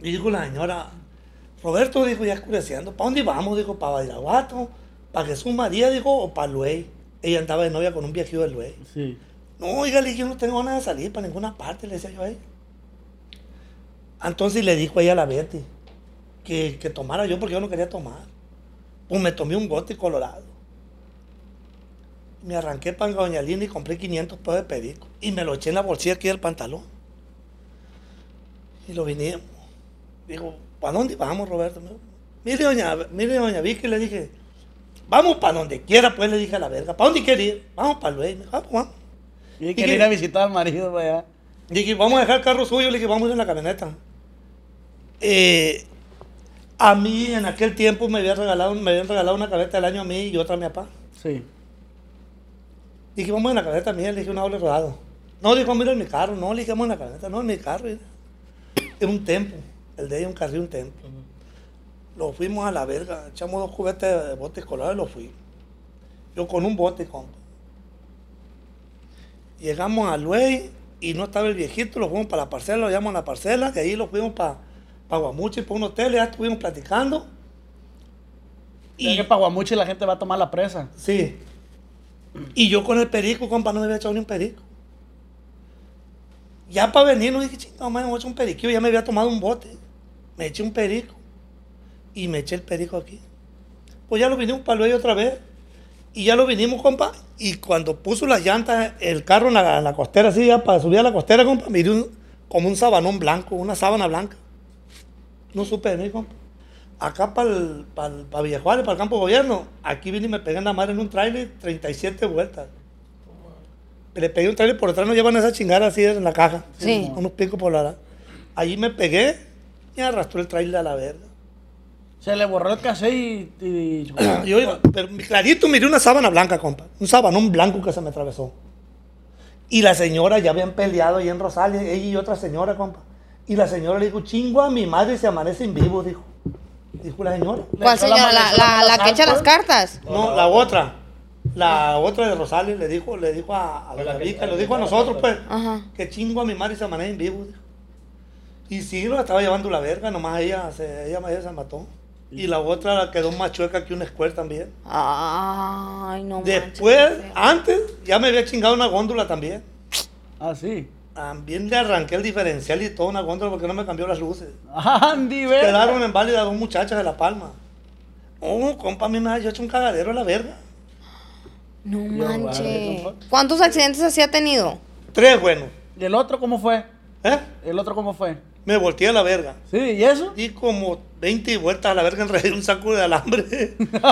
Y dijo la señora, Roberto dijo, ya oscureciendo, ¿para dónde vamos? Dijo, para Bairaguato, para Jesús María, dijo, o para Luey. Ella andaba de novia con un viejillo de Luey. Sí. No, oiga, le dije, yo no tengo ganas de salir para ninguna parte, le decía yo a ella. Entonces le dijo ella a la Betty que, que tomara yo porque yo no quería tomar. Pues me tomé un bote colorado. Me arranqué para Doña Linda y compré 500 pesos de perico. Y me lo eché en la bolsilla aquí del pantalón. Y lo vinimos. Digo, ¿para dónde vamos, Roberto? Mire, doña, mire, doña Vicky, le dije, vamos para donde quiera, pues le dije a la verga. ¿Para dónde quiere ir? Vamos para Luis. Me dijo, ah, pues vamos. Y ¿Y quería ir a visitar al marido para allá. Dije, vamos a dejar el carro suyo. Le dije, vamos a ir en la camioneta. Eh, a mí en aquel tiempo me habían regalado, me habían regalado una camioneta del año a mí y otra a mi papá. Sí. Dije, vamos en la camioneta mía. Le dije, un doble rodado. No, dijo, mira en mi carro. No, le dije, vamos en la camioneta. No, en mi carro. Era Era un tempo. El de ella, un carril, un tempo. Lo fuimos a la verga. Echamos dos cubetas de botes colados y lo fuimos. Yo con un bote, compa. Llegamos a Luey y no estaba el viejito, lo fuimos para la parcela, lo llamamos a la parcela, que ahí lo fuimos para pa Guamuchi, para un hotel, ya estuvimos platicando. Y que para Guamuchi la gente va a tomar la presa. Sí. Y yo con el perico, compa, no me había echado ni un perico. Ya para venir, no dije, chingado, me voy a echar un periquillo. Ya me había tomado un bote. Me eché un perico. Y me eché el perico aquí. Pues ya lo vinimos para Luey otra vez. Y ya lo vinimos, compa. Y cuando puso las llantas, el carro en la, en la costera, así, ya para subir a la costera, compa, miré un- como un sabanón blanco, una sábana blanca. No supe de mí, compa. Acá para el, para el, para Villajuárez, para el campo de gobierno, aquí vine y me pegué en la madre en un trailer, 37 vueltas. Le pegué un trailer por detrás, no llevan esa chingada así en la caja. Sí. Unos picos por la. Allí me pegué y arrastró el trailer a la verga. Se le borró el cassette y... y- Y [CLEARS THROAT] oiga, pero clarito miré una sábana blanca, compa. Un sabanón blanco que se me atravesó. Y la señora ya habían peleado ahí en Rosales, ella y otra señora, compa. Y la señora le dijo, chingo a mi madre se amanece en vivo, dijo. Dijo la señora. Le ¿Cuál la señora? La, la, que echa las cartas. No, la otra. La otra de Rosales le dijo, le dijo a, a la lo que dijo a nosotros, pues. Ajá. Que chingo a mi madre se amanece en vivo, dijo. Y sí, lo estaba llevando la verga, nomás ella se, ella, ella se mató. Y la otra quedó más chueca que un square también. Ay, no Después, manches. antes, ya me había chingado una góndola también. Ah, sí. También le arranqué el diferencial y toda una góndola porque no me cambió las luces. Andy, ve. Quedaron en válida dos muchachas de La Palma. Oh, compa, a mí me ha hecho un cagadero a la verga. No manches. ¿Cuántos accidentes así ha tenido? Tres, bueno. ¿Y el otro cómo fue? ¿Eh? ¿El otro cómo fue? Me volteé a la verga. Sí, ¿y eso? Di como 20 vueltas a la verga enredé un saco de alambre. [LAUGHS]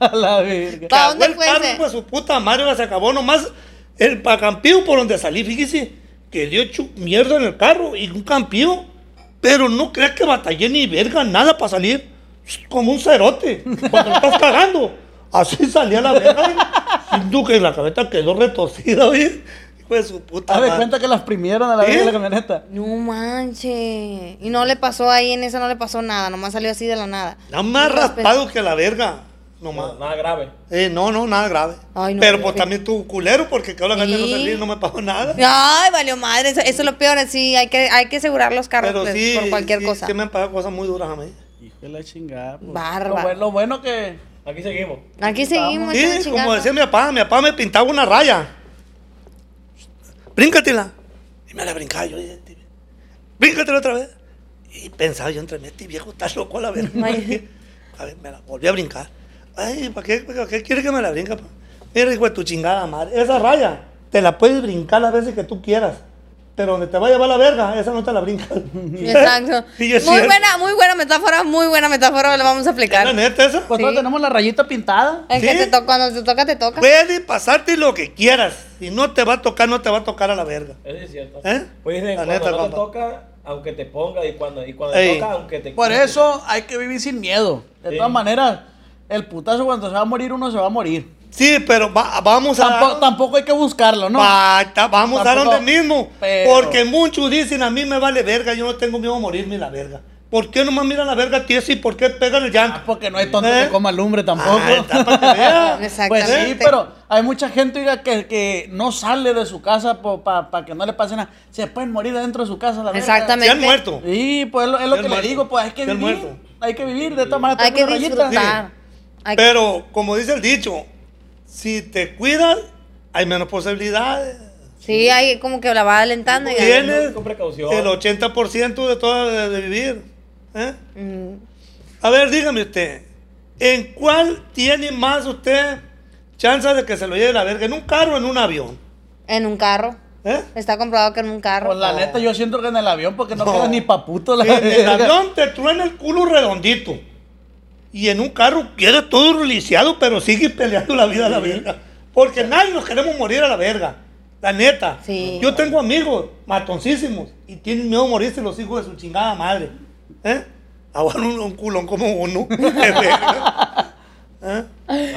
A la verga. ¿Para dónde el fue ese? pues, su puta madre se acabó nomás el pa' campío por donde salí, fíjese, que dio hecho mierda en el carro y un campío. Pero no creas que batallé ni verga, nada para salir. Como un cerote, cuando estás cagando. Así salía la verga. y Siento que la cabeza quedó retorcida, oye. Hijo de su puta Haz de cuenta que las primieron a la verga de la camioneta. No manches. Y no le pasó ahí, en esa no le pasó nada, nomás salió así de la nada. Nada más raspado que la verga. Nomás. No, nada grave. Eh, no, no, nada grave. Ay, no, Pero pues también tu culero porque quedó la no Sí. y no me pagó nada. Ay, valió madre, eso, eso es lo peor, sí, hay que, hay que asegurar los carros Pero pues, sí, por cualquier sí, cosa. sí me han pagado cosas muy duras a mí. Hijo de la chingada. pues. Bárbaro. Lo, bueno, lo bueno que. Aquí seguimos. Aquí seguimos. Sí, como decía mi papá, mi papá me pintaba una raya. Bríncatela. Y me la brincaba yo. y, Bríncatela otra vez. Y pensaba yo entre mí, este viejo está loco a la verga. [LAUGHS] A ver, me la volví a brincar. Ay, ¿para qué, para qué quiere que me la brinca? pa? Mira, hijo de tu chingada madre. Esa raya te la puedes brincar las veces que tú quieras. Pero donde te va a llevar la verga, esa no te la brincas. [LAUGHS] Exacto. [LAUGHS] Es muy cierto. buena, muy buena metáfora, muy buena metáfora, le vamos a ¿Es la aplicar. neta esa? Pues Sí. todos tenemos la rayita pintada. Que ¿Sí? te to- cuando te toca, te toca. Puede pasarte lo que quieras. Si no te va a tocar, no te va a tocar a la verga. Eso es cierto. ¿Eh? Pues dicen, La cuando neta, no te toca, aunque te ponga, y cuando, y cuando Ey. te toca, aunque te Por eso hay que vivir sin miedo. De Sí. todas maneras, el putazo cuando se va a morir, uno se va a morir. Sí, pero va- vamos a... Tampoco, tampoco hay que buscarlo, ¿no? Va- ta- vamos a Tampoco- donde mismo. pero- Porque muchos dicen, a mí me vale verga, yo no tengo miedo a morirme la verga. ¿Por qué nomás miran la verga tiesa y por qué pegan el Ah, llanto? porque no hay tonto ¿Eh? que coma lumbre tampoco. Ah, está para que vea. [LAUGHS] Pues Exactamente. sí, pero hay mucha gente oiga, que, que no sale de su casa para que no le pase nada. Se pueden morir dentro de su casa. La. Exactamente. Se han muerto. Sí, pues es lo, es lo Se que le digo, pues hay que Se han vivir. muerto. Hay que vivir, de todas maneras. Hay que disfrutar. Pero, como dice el dicho, si te cuidas, hay menos posibilidades. Sí, hay como que la va alentando. y- Tienes con precaución. el 80% de todo de, de vivir. ¿eh? Mm, A ver, dígame usted, ¿en cuál tiene más usted chance de que se lo lleve la verga? ¿En un carro o en un avión? En un carro. ¿Eh? Está comprobado que en un carro. Pues la neta, yo siento que en el avión, porque no, No. queda ni paputo la En el avión te truena el culo redondito. Y en un carro queda todo lisiado, pero sigue peleando la vida a la verga. Porque nadie nos queremos morir a la verga. La neta. Sí. Yo tengo amigos matoncísimos y tienen miedo a morirse los hijos de su chingada madre. ¿Eh? Ahora un, un culón como uno. [LAUGHS] ¿Eh?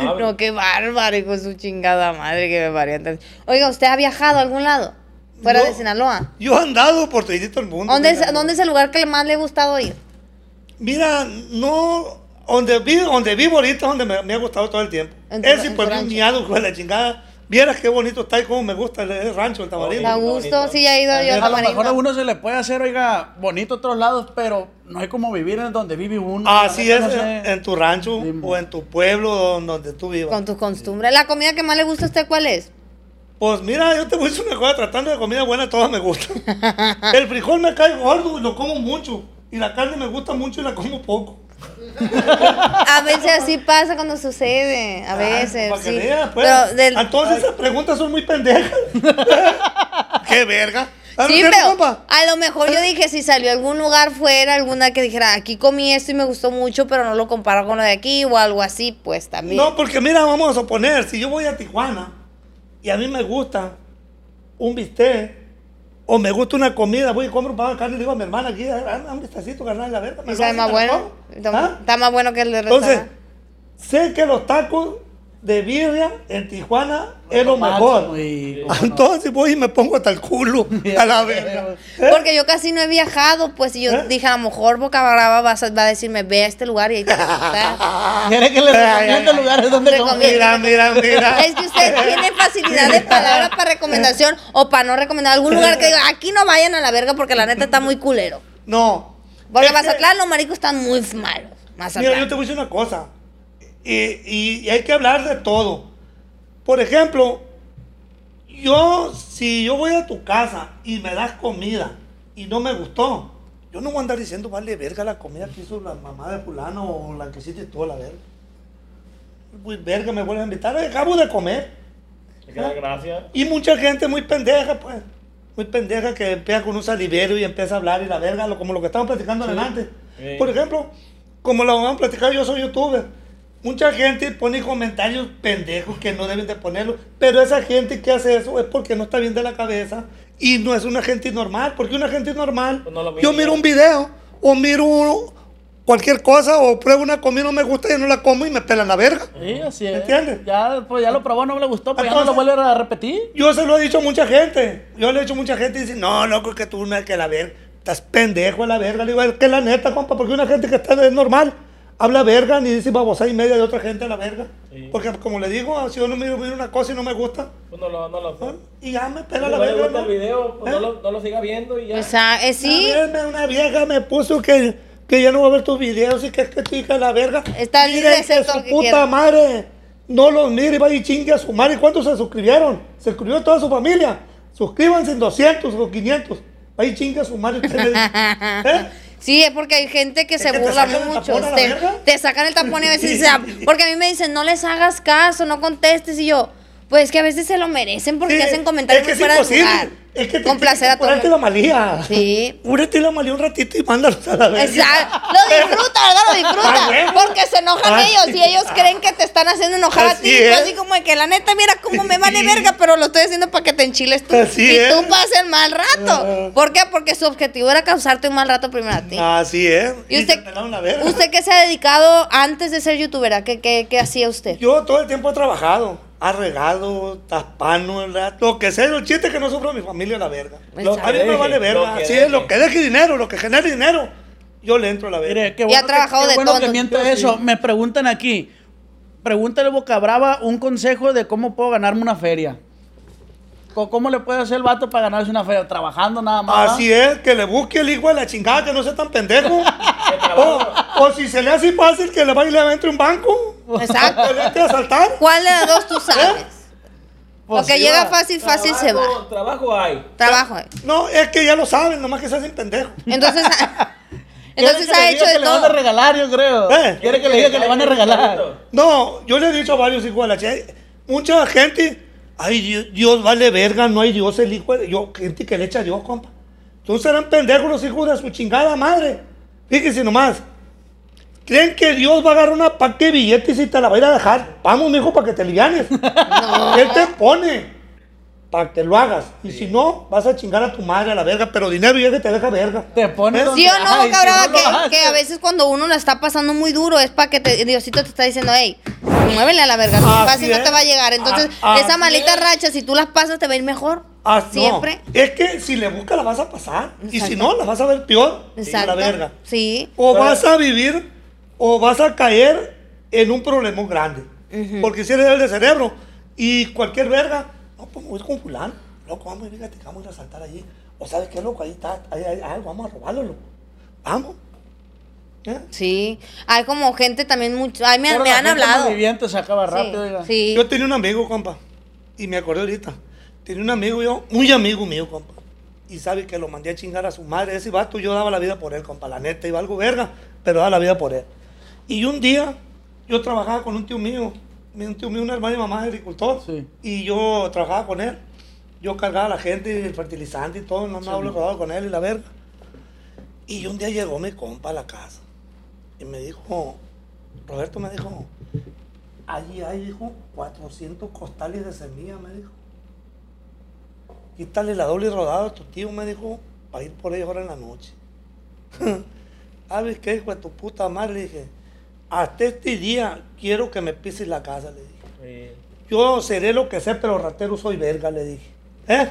No, qué bárbaro, hijo de su chingada madre que me parió. Oiga, ¿usted ha viajado a algún lado? Fuera de Sinaloa. Yo he andado por todo el mundo. ¿Dónde es, ¿Dónde es el lugar que más le ha gustado ir? Mira, no. Donde vivo, donde vivo ahorita es donde me, me ha gustado todo el tiempo. En tu pues un miado, de la chingada. Vieras qué bonito está y cómo me gusta el, el rancho, el tamarindo. Bonito, gusto, sí, ha ido yo A lo mejor a uno se le puede hacer, oiga, bonito otros lados, pero no hay como vivir en donde vive uno. Así es, no sé. en tu rancho Sí. o en tu pueblo donde, donde tú vivas. Con tus costumbres. ¿La comida que más le gusta a usted cuál es? Pues mira, yo te voy a decir una cosa, tratando de comida buena, todas me gustan. [LAUGHS] el frijol me cae gordo y lo como mucho. Y la carne me gusta mucho y la como poco. A veces así pasa cuando sucede. A veces, Para que sí. pues. Pero del- Entonces esas preguntas son muy pendejas. [LAUGHS] qué verga. ¿Ah, Sí, pero a lo mejor yo dije, si salió a algún lugar fuera, alguna que dijera, aquí comí esto y me gustó mucho, pero no lo comparo con lo de aquí o algo así, pues también. No, porque mira, vamos a suponer, si yo voy a Tijuana y a mí me gusta un bistec o me gusta una comida, voy y compro un pan de carne y le digo a mi hermana aquí, "Ah, un bistecito, carnal, la verga. hace, más bueno. como". Está, ¿Ah? está más bueno que el de Entonces, sé que los tacos de birria en Tijuana es lo mejor. y- Entonces voy y me pongo hasta el culo [LAUGHS] a la verga. ¿Eh? Porque yo casi no he viajado, pues, y yo ¿Eh? dije, a lo mejor Boca Brava va a, va a decirme, ve a este lugar y ahí te va a gustar". [LAUGHS] ¿Quiere que le recomiende lugares donde comer? Mira, mira, mira. [LAUGHS] Es que usted tiene facilidad de palabra para recomendación o para no recomendar algún lugar que diga, aquí no vayan a la verga porque la neta está muy culero. No. Porque Es que- Mazatlán los maricos están muy malos. Más Mira, yo te voy a decir una cosa. Y, y- hay que hablar de todo. Por ejemplo, yo, si yo voy a tu casa y me das comida y no me gustó, yo no voy a andar diciendo, vale, verga la comida que hizo la mamá de fulano o la que hiciste tú a la verga. Pues, verga, me vuelves a invitar, acabo de comer. Gracias. Y mucha gente muy pendeja, pues. Muy pendeja que empieza con un salivero y empieza a hablar y la verga, como lo que estaban platicando adelante. Sí. Por ejemplo, como lo vamos a platicar, yo soy youtuber. Mucha gente pone comentarios pendejos que no deben de ponerlo. Pero esa gente que hace eso es porque no está bien de la cabeza y no es una gente normal. Porque una gente normal, Pues no lo yo miro un video o miro cualquier cosa o pruebo una comida y no me gusta y no la como y me pelan la verga. Sí, así es. ¿Entiendes? Ya, pues ya lo probó, no le gustó, pues ya no Entonces- lo vuelve a repetir. Yo se lo he dicho a mucha gente. Yo le he dicho a mucha gente y dice, no, loco, que tú no que la verga. Estás pendejo a la verga. Le digo, es que la neta, compa, porque una gente que está es normal habla verga ni dice babosa y media de otra gente a la verga. Sí. Porque como le digo, si yo no miro, miro una cosa y no me gusta, Pues no lo, no lo y ya me pela Si la no le verga. gusta ¿no? el video, pues ¿Eh? no, lo, no lo siga viendo y ya. O sea, eh, sí. Una vieja me puso que, que ya no va a ver tus videos y que es que tu hija la verga. Está libre de Miren ser que su que puta quiera. madre no los mire y vaya y chingue a su madre. ¿Cuántos se suscribieron? Se suscribió toda su familia. Suscríbanse en 200 o 500. Vaya y chingue a su madre. Usted le dice, [LAUGHS] ¿Eh? Sí, es porque hay gente que se que burla mucho. Te, sacan el tapón y a veces se- Porque a mí me dicen, no les hagas caso, no contestes. Y yo, pues que a veces se lo merecen porque Sí, hacen comentarios es que muy es fuera de lugar. Es que te Complacer a todo el Cúrate la malía. Sí. Cúrate la malía un ratito y mándalos a la verga. Exacto. Lo disfruta, ¿verdad? Lo Ah, disfruta. Porque se enojan Ah, ellos y ellos creen que te están haciendo enojar a ti. Y es. así como de que la neta, mira cómo me vale verga, pero lo estoy haciendo para que te enchiles tú. Así y es. tú pases el mal rato. Ah. ¿Por qué? Porque su objetivo era causarte un mal rato primero a ti. Así es. ¿Y usted, verga. usted qué se ha dedicado antes de ser youtuber? ¿A ¿Qué, qué, qué hacía usted? Yo todo el tiempo he trabajado. Arregado, taspano, ¿verdad? lo que sea. El chiste que no sufro mi familia la verga. Lo- a mí me vale lo verga. que Así deje. es, lo que deje dinero, lo que genere dinero. Yo le entro a la verga. Mire, qué Y ha bueno, que- trabajado qué de bueno todo, que eso. Me preguntan aquí. Pregúntale Boca Brava un consejo de cómo puedo ganarme una feria. ¿Cómo le puede hacer el vato para ganarse una feria? Trabajando nada más. Así es, que le busque el hijo de la chingada, que no sea tan pendejo. [LAUGHS] o, o si se le hace fácil, que le vaya y le entre un banco. [LAUGHS] Exacto. Que a. ¿Cuál de las dos tú sabes? Pues Porque sí, llega va. fácil, fácil se va. Trabajo- Trabajo hay. Trabajo. eh. No, es que ya lo saben, nomás que se hacen pendejos. Entonces, [LAUGHS] entonces Quiere que ha hecho de que le van a regalar, yo creo. Eh. Quiere que le diga que le van a regalar. No, yo le he dicho a varios hijos de la chingada. Mucha gente, ay, Dios, Dios vale verga, no hay Dios, el hijo de yo, gente que le echa a Dios, compa. Entonces eran pendejos los hijos de su chingada madre. Fíjense nomás. ¿Creen que Dios va a agarrar una paque de billetes y te la va a ir a dejar? Vamos, mijo, para que te livianes. [LAUGHS] Él te pone para que lo hagas. Y si no, vas a chingar a tu madre a la verga, pero dinero ya que te deja verga. Te pone ¿Eh? donde- ¿Sí o no, no lo que, a veces cuando uno la está pasando muy duro es para que te, Diosito te está diciendo, hey, muévele a la verga, Así fácil no es. te va a llegar. Entonces, Ah, esa así malita es. racha, si tú las pasas, te va a ir mejor. Ah, no. Siempre. Es que si le buscas la vas a pasar. Y si no, la vas a ver peor. Y Exacto. la verga. Sí. O vas a vivir o vas a caer en un problema grande. Porque si eres el de cerebro y cualquier verga, no, pues me voy con fulano. Loco, vamos, fíjate vamos a ir a saltar allí. O sabes qué, loco, ahí está, ahí algo, vamos a robarlo, loco. Vamos. ¿Eh? Sí. Hay como gente también mucho. Ay, me, Pero me la han gente hablado. malviviente se acaba rápido. sí. Yo tenía un amigo, compa, y me acordé ahorita. Tenía un amigo yo, muy amigo mío, compa. Y sabe que lo mandé a chingar a su madre. Ese vato, yo daba la vida por él, compa. La neta, iba algo verga, pero daba la vida por él. Y un día, yo trabajaba con un tío mío. Un tío mío, una hermana y mamá, agricultor. Sí. Y yo trabajaba con él. Yo cargaba a la gente, el fertilizante y todo, no andaba rodado con él y la verga. Y un día llegó mi compa a la casa. Y me dijo, Roberto me dijo, allí hay, dijo, 400 costales de semilla, me dijo. Quítale la doble rodada a tu tío, me dijo, para ir por ahí ahora en la noche. [LAUGHS] ¿Sabes qué, hijo de tu puta madre? Le dije, hasta este día quiero que me pises la casa, le dije. Yo seré lo que sé, pero ratero soy verga, le dije. ¿Eh?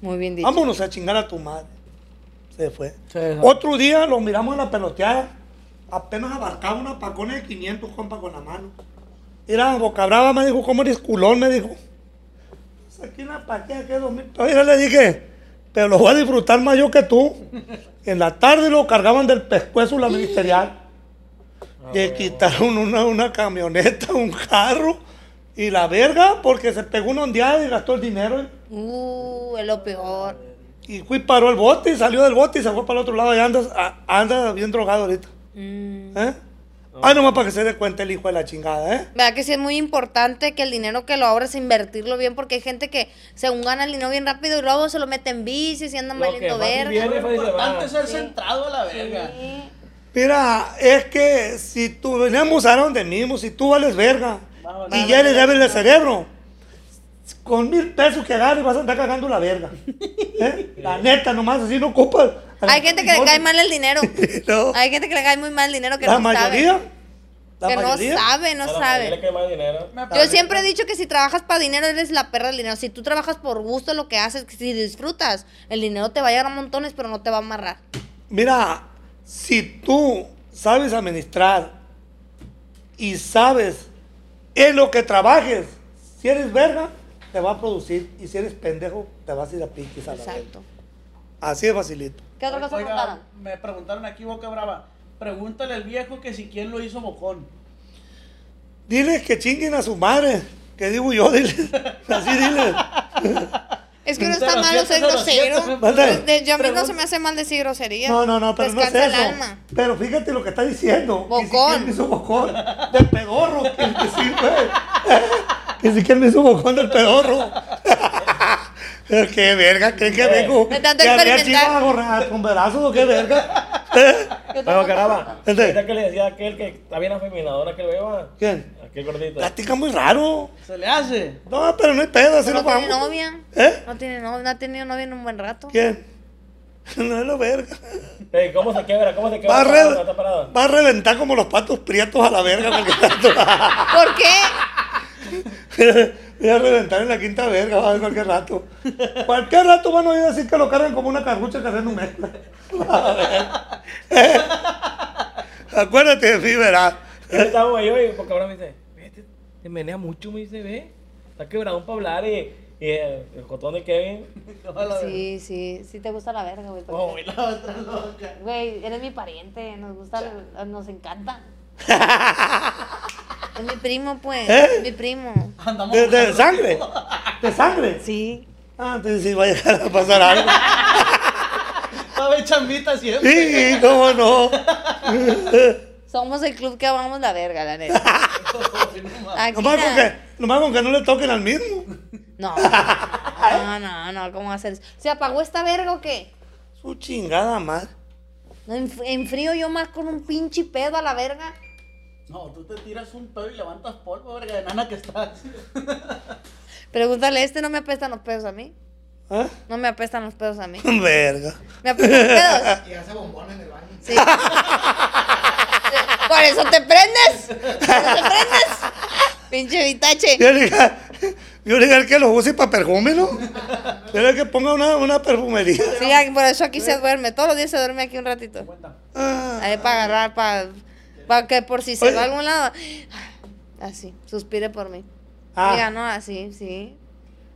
Muy bien dicho. Vámonos a chingar a tu madre. Se fue. Otro día lo miramos en la peloteada. Apenas abarcaba una pacona de 500, compa, con la mano. Era boca brava, me dijo, ¿cómo eres culón? Me dijo. Saqué una paqueta que dos mil. Oye, le dije, pero lo voy a disfrutar más yo que tú. En la tarde lo cargaban del pescuezo la [LAUGHS] ministerial. Le quitaron una, una camioneta, un carro y la verga porque se pegó una ondeada y gastó el dinero. Uh, es lo peor. Y fui, paró el bote y salió del bote y se fue para el otro lado y anda, anda bien drogado ahorita. Mm. ¿Eh? Ay, nomás para que se dé cuenta el hijo de la chingada, ¿eh? ¿Verdad que sí es muy importante que el dinero que lo ahorres invertirlo bien? Porque hay gente que según gana el dinero bien rápido y luego se lo mete en bicis y andan valiendo verga. Lo importante es ser centrado a la verga. Mira, es que si tú venimos a donde mismo, si tú vales verga y ya eres débil de cerebro, con mil pesos que agarres vas a andar cagando la verga. [LAUGHS] ¿Eh? La neta, nomás así no ocupas. Hay gente que le cae mal el dinero. [LAUGHS] No. Hay gente que le cae muy mal el dinero que La no mayoría. sabe. La que mayoría. no sabe, no sabe. le cae dinero. Yo siempre he dicho que si trabajas para dinero, eres la perra del dinero. Si tú trabajas por gusto lo que haces, que si disfrutas, el dinero te va a llegar a montones, pero no te va a amarrar. Mira, si tú sabes administrar y sabes en lo que trabajes, si eres verga, te va a producir. Y si eres pendejo, te vas a ir a piques a la. Exacto. Así de facilito. ¿Qué otra cosa Oiga, contaron? me preguntaron aquí, Boca Brava. Pregúntale al viejo que si quién lo hizo bocón. Dile que chinguen a su madre. Que digo yo, dile. [LAUGHS] Así dile. [LAUGHS] Es que no está malo siete, ser grosero. yo a mí no se me hace mal decir grosería. No, no, no, pero no es eso. el alma. Pero fíjate lo que está diciendo. Que si Bocón. quién me hizo bocón del pedorro. Que, que sí, güey. [LAUGHS] Que si me hizo bocón del pedorro. [LAUGHS] qué verga, ¿creen que vengo? De tanto que experimentar. chivas a gorra- con o qué verga? [LAUGHS] Bueno, caramba. Ente. Ahorita que le decía a aquel que está bien afeminador, aquel beba. ¿Quién? Aquel gordito. Platica muy raro. Se le hace. No, pero no hay pedo, así No nos tiene vamos. novia. ¿Eh? No tiene novia, no ha tenido novia en un buen rato. ¿Quién? [LAUGHS] No es lo verga. ¿Cómo se quiebra? ¿Cómo se quiebra? Va a, Parado, re- está parado. va a reventar como los patos prietos a la verga. [LAUGHS] ¿Por qué? Voy a reventar en la quinta verga, va a ver cualquier rato. Cualquier rato van a oír decir que lo cargan como una carrucha cargando un mezcla. A ver. Acuérdate de mí, verás. Yo estaba yo y porque ahora me dice, te menea mucho, me dice, ve. Está quebrado para hablar y, y el, el cotón de Kevin. [LAUGHS] Sí, sí, sí te gusta la verga, güey. Oh, y la otra loca. Güey, eres mi pariente, nos gusta, nos encanta. [LAUGHS] Es mi primo, pues, ¿Eh? es mi primo. Andamos ¿De, de sangre? ¿De sangre? Sí. Ah, entonces sí va a llegar a pasar algo. [LAUGHS] Va a haber chambita siempre. Sí, cómo no. Somos el club que amamos la verga, la neta. [LAUGHS] Nomás con, que, nomás con que no le toquen al mismo. No. [LAUGHS] No, no, no, ¿cómo va a hacer eso? ¿Se apagó esta verga o qué? Su chingada madre. No, enf- enfrío yo más con un pinche pedo a la verga. No, tú te tiras un pedo y levantas polvo, verga de nana que estás. [LAUGHS] Pregúntale, este no me apestan los pedos a mí. ¿Eh? No me apestan los pedos a mí. Verga. ¿Me apestan los pedos? Y hace bombón en el baño. Sí. Por eso te prendes. Por eso te prendes. Pinche vitache. Yo le dije que lo use para perfume, ¿no? Yo que ponga una, una perfumería. Sí, por eso aquí se duerme. Todos los días se duerme aquí un ratito. Ah, Ahí para agarrar, para, para que por si se Oye. va a algún lado. Así, suspire por mí. Ah. Diga, no, así, sí.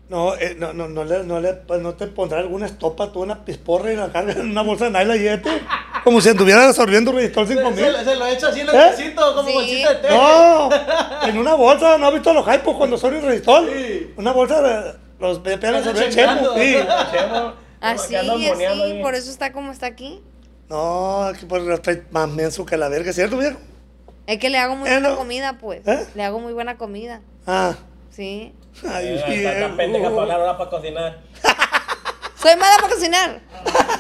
no, eh, no, no, no, le, no, le, pues, no te pondrá alguna estopa, tú una pisporra y la carga en una bolsa de nylon y este, como si anduviera absorbiendo Registol 5000. Se, se lo echa así en el ¿Eh? como Sí. bolsita de té. No, [LAUGHS] en una bolsa, ¿no has visto los hypos cuando son Registol? Sí. Una bolsa de los Están sobre chemo, sí. [LAUGHS] Chemo, Así, moneando así, ahí. por eso está como está aquí. No, que por estoy más menso que la verga, ¿cierto, viejo? Es que le hago muy Eh, buena no. comida, pues. ¿Eh? Le hago muy buena comida. Ah, Sí. ay, Eh, Está tan pendeja uh. para hablar ahora para cocinar. [LAUGHS] Soy mala para cocinar.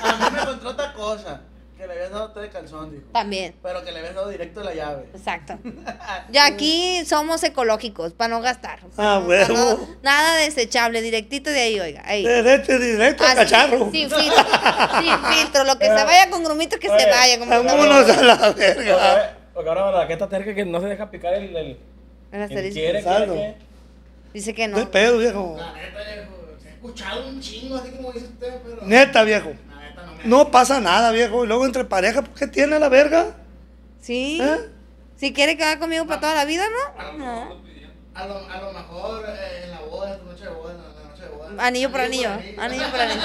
A mí me encontró otra cosa. Que le habías dado té de calzón, dijo. También. Pero que le habías dado directo la llave. Exacto. [LAUGHS] Ya aquí somos ecológicos, para no gastar. Ah, No, huevo. no, nada desechable, directito de ahí, oiga. Ahí. Directo al Así, cacharro. Sin filtro. Sin [LAUGHS] filtro. Lo que se vaya con grumitos, que se vaya. Como Vámonos a la Porque verga. ahora- Porque ahora la que está terca que no se deja picar el. el, El el asterisco. quiere, que. Dice que No no. pedo, viejo. La neta, viejo, se ha escuchado un chingo, así como dice usted, pero. Neta, viejo. No pasa nada, viejo. Y luego entre pareja, ¿por qué tiene la verga? Sí. ¿Eh? Si quiere quedar conmigo para toda la vida, ¿no? No. A lo, a lo mejor eh, en la boda, en tu noche de boda, en la noche de boda. Anillo por anillo. Anillo por anillo.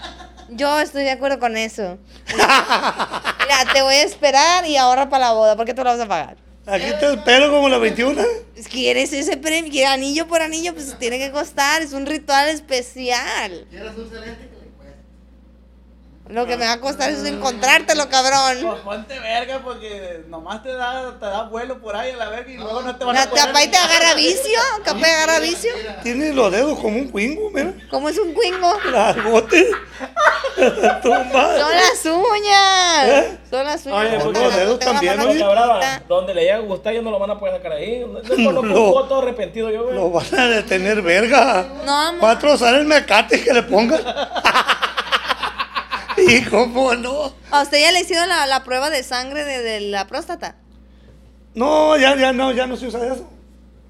[LAUGHS] Yo estoy de acuerdo con eso. Mira, te voy a esperar y ahorra para la boda, porque tú la vas a pagar. Aquí te espero como la 21. ¿Quieres ese premio? ¿Quieres anillo por anillo? Pues tiene que costar, es un ritual especial. ¿Quieres un celeste? Lo que me va a costar es encontrártelo, cabrón. Pues ponte verga porque nomás te da, te da vuelo por ahí a la verga y luego no te van a No, capaz y te agarra vicio, [LAUGHS] capaz te agarra vicio. Tiene los dedos como un cuingo, mira. ¿Cómo es un cuingo? Largote. [LAUGHS] Tu madre. Son las uñas. ¿Eh? Son las uñas. Oye, pues, los dedos la también, ¿no? La donde le llegue a gustar, ya no lo van a poder sacar ahí. No un voto arrepentido yo, güey. Lo van a detener, verga. No, amor. Cuatro salen mecate que le pongan. [LAUGHS] y [LAUGHS] cómo no. ¿A usted ya le hicieron la, la prueba de sangre de, de la próstata? No, ya, ya no, ya no se usa eso.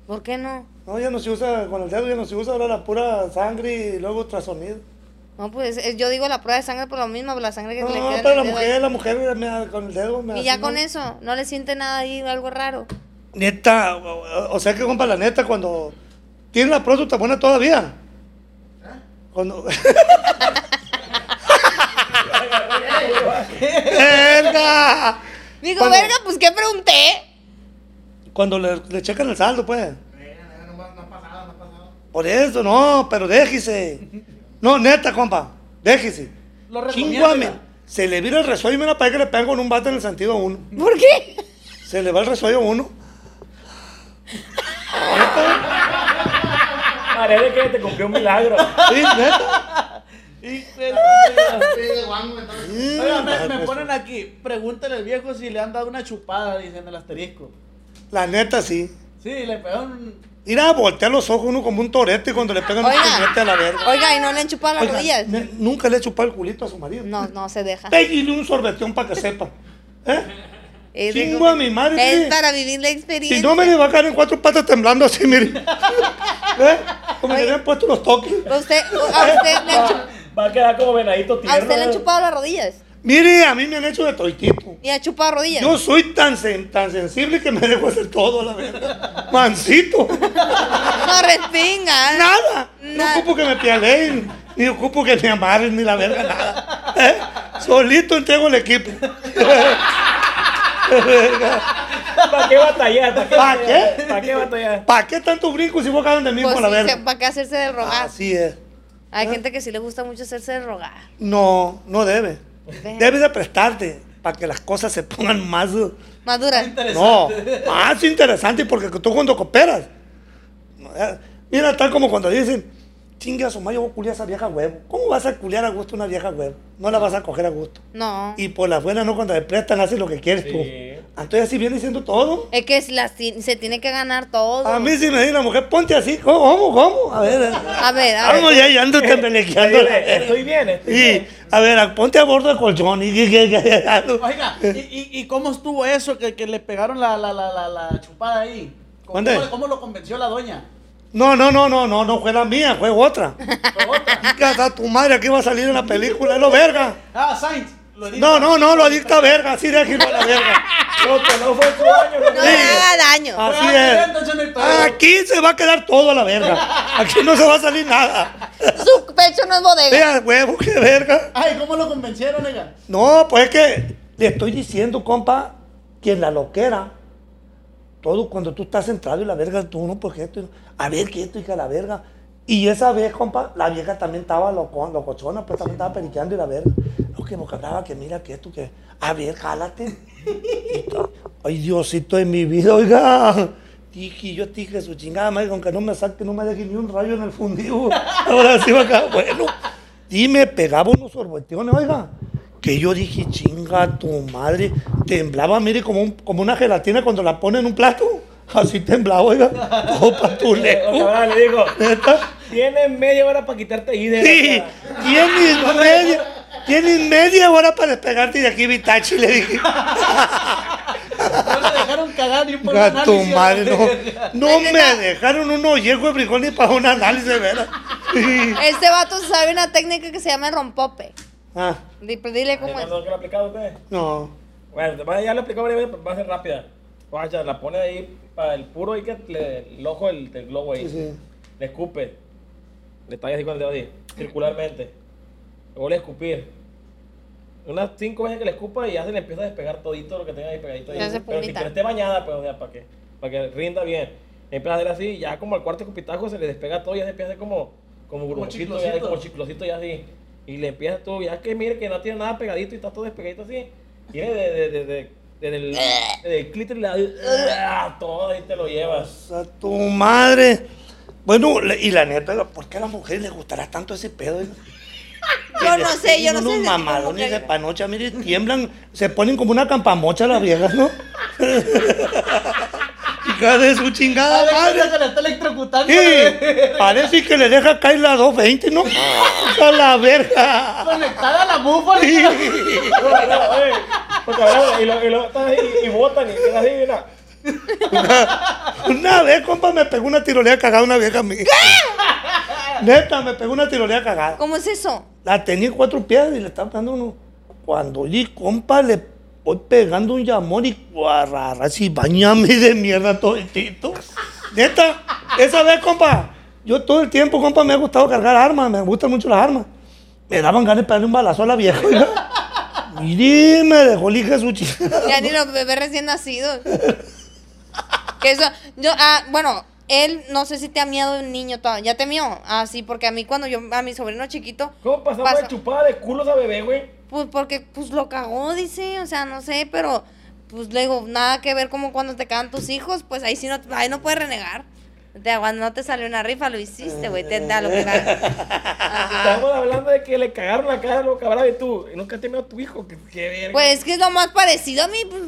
¿Por qué no? No, ya no se usa, con el dedo ya no se usa, ahora la pura sangre y luego ultrasonido. No, pues eh, yo digo la prueba de sangre por lo mismo, por la sangre que No, le queda. en pero la dedo mujer, ahí. la mujer me- con el dedo me Y ya con ¿no? eso, no le siente nada ahí, algo raro. Neta, o, o sea que compa, la neta, cuando tiene la próstata buena todavía. Cuando. [LAUGHS] ¡Verga! Digo, Cuando- verga, pues ¿qué pregunté? Cuando le, le checan el saldo, pues. No, no ha pasado, no ha pasado. Por eso, no, pero déjese. No, neta, compa, déjese. Lo oiga. Se le vira el resuello y me la paga que le pegan con un bate en el sentido uno. ¿Por qué? Se le va el resuello uno. Parece que te cumplió un milagro. Sí, neta. Y, entonces. oiga, me, me ponen aquí, pregúntale al viejo si le han dado una chupada, dicen el asterisco. La neta, sí. Sí, le pegaron. Ir a voltear los ojos uno como un torete cuando le pegan un Oiga. puñete a la verga. Oiga, ¿y no le han chupado las Oiga, rodillas? ne- nunca le he chupado el culito a su marido. No, no se deja. Pégale un sorbetón para que sepa. ¿Eh? Es Chingo a mi madre, Es para vivir la experiencia. Si no me le va a caer en cuatro patas temblando así, mire. [LAUGHS] ¿Eh? Como le han puesto los toques. ¿A usted, a usted le han chup- [LAUGHS] Va a quedar como venadito a tierno. usted le han chupado las rodillas? Mire, a mí me han hecho de todo tipo. ¿Y ha chupado rodillas? Yo soy tan, sen- tan sensible que me dejo hacer todo, la verdad. Mansito. No respinga. Nada. No ocupo que me pialeen, ni ocupo que me amarren, ni la verga, nada. ¿Eh? Solito entrego el equipo. ¿Para qué batallar? ¿Para qué. ¿Para qué batallar? ¿Para qué tanto brinco si vos cagan de mí Pues con la sí, verga? ¿Para qué hacerse de rogar? Así es. Hay gente que sí le gusta mucho hacerse de rogar. No, no debe. Debe de prestarte para que las cosas se pongan más. uh, Madura. No, más interesante porque tú cuando cooperas. Mira, tal como cuando dicen, chingue a su madre, yo voy a culiar a esa vieja huevo. ¿Cómo vas a culiar a gusto a una vieja huevo? No la vas a coger a gusto. No. Y por las buenas no, cuando te prestan, haces lo que quieres tú. Sí. Entonces así viene diciendo todo. Es que la- se tiene que ganar todo. A mí si me dice la mujer, ponte así, ¿cómo? ¿Cómo? cómo? A ver, A ver, a ver. vamos ya, ya ando tembelequeando. Estoy bien, estoy Y, bien. a ver, ponte a bordo del colchón. Y, y- y- y- Oiga, ¿y, y, cómo estuvo eso que, que le pegaron la, la, la, la, la chupada ahí? ¿Cómo, ¿Dónde? cómo, cómo lo convenció la doña? No, no, no, no, no, no fue la mía, fue otra. [LAUGHS] Casa tu madre, aquí va a salir en la película, es lo verga. Ah, Sainz. No, no, no, lo adicta verga, así déjelo a la verga. [LAUGHS] Lo que no fue su año, No no le haga daño. Así es. no. Aquí se va a quedar todo a la verga. Aquí no se va a salir nada. [LAUGHS] Su pecho no es bodega. Vea, huevo, qué verga. Ay, ¿cómo lo convencieron, oiga? No, pues es que le estoy diciendo, compa, que en la loquera, todo cuando tú estás centrado y la verga, tú no, pues esto, a ver qué esto que la verga. Y esa vez, compa, la vieja también estaba loco, locochona, pues también estaba periqueando y la verga. Lo que me hablaba, que mira que esto, que, a ver, jálate. Ay, Diosito de mi vida, oiga. Dije, yo dije, su chingada madre, aunque no me saque, no me deje ni un rayo en el fundido. Ahora sí va a quedar bueno. Y me pegaba unos sorbetiones, oiga. Que yo dije, chinga tu madre. Temblaba, mire, como, un- como una gelatina cuando la pone en un plato. Así temblaba, oiga. [LAUGHS] Todo patuleco. cabrón, le digo, Neta. tienes media hora para quitarte ahí de Sí, tienes [LAUGHS] media, tienes media hora para despegarte de aquí, Vitachi, le dije. No le dejaron cagar ni por un análisis. madre, no, no me dejaron un ollejo de frijol ni para un análisis, de veras. Sí. Este vato sabe una técnica que se llama rompope. Ah, pues Dile cómo es. ¿No que lo ha aplicado usted? no. Bueno, ya lo veces, pero va a ser rápida. Guacha, la pone ahí para el puro ahí que le- el ojo del, del globo ahí. Sí, sí. Le escupe. Le talla así con el dedo así, circularmente. Luego le escupir. Unas cinco veces que le escupa y ya se le empieza a despegar todito lo que tenga ahí pegadito. ahí. Ya se Pero si pumita. que esté bañada, pues, o sea, para que, para que rinda bien. Empieza a hacer así, ya como al cuarto escupitajo se le despega todo y ya se empieza a hacer como, como burbujito, ya, chiclosito. como chiclosito ya así. Y le empieza todo, ya que mire que no tiene nada pegadito y está todo despegadito así. Tiene de, de, de, de, desde el, desde el clítoris, la- todo ahí te lo llevas. A tu madre. Bueno, y la neta, ¿por qué a las mujeres les gustará tanto ese pedo? [LAUGHS] Yo no sé, yo no sé Unos mujer- de panocha, mire, tiemblan, se ponen como una campamocha las viejas, ¿no? [LAUGHS] Hija de su chingada madre. Madre, se le está electrocutando. Sí, parece que le deja caer la 220, ¿no? A la verga. Conectada a la búfala. Sí. Y lo, y lo están ahí y botan y queda así, mira. Una vez, compa, me pegó una tirolea cagada una vieja a mí. Neta, me pegó una tirolea cagada. ¿Cómo es eso? La tenía en cuatro pies y le estaba dando uno. Cuando oye, compa, le voy pegando un llamón y guarrara, así, bañame de mierda todo el tito. Neta, esa vez, compa, yo todo el tiempo, compa, me ha gustado cargar armas, me gustan mucho las armas. Me daban ganas de pegarle un balazo a la vieja. Mire, me dejó el hijo de su chica. Ya ni los bebés recién nacidos. Que eso, yo, ah, bueno, él no sé si te ha miado un niño todavía. ¿Ya te mió? Ah, sí, porque a mí cuando yo, a mi sobrino chiquito, ¿Cómo pasamos Pasa- de chupada de culos a bebé, güey? Pues porque pues lo cagó, dice, o sea, no sé, pero pues le digo, nada que ver como cuando te cagan tus hijos, pues ahí sí no, ahí no puedes renegar. Te, cuando no te salió una rifa, lo hiciste, güey, te da lo que. [LAUGHS] Estamos hablando de que le cagaron la cara a lo cabrón y tú. Y nunca te meó tu hijo. Qué, qué verga. Pues es que es lo más parecido a mí, pues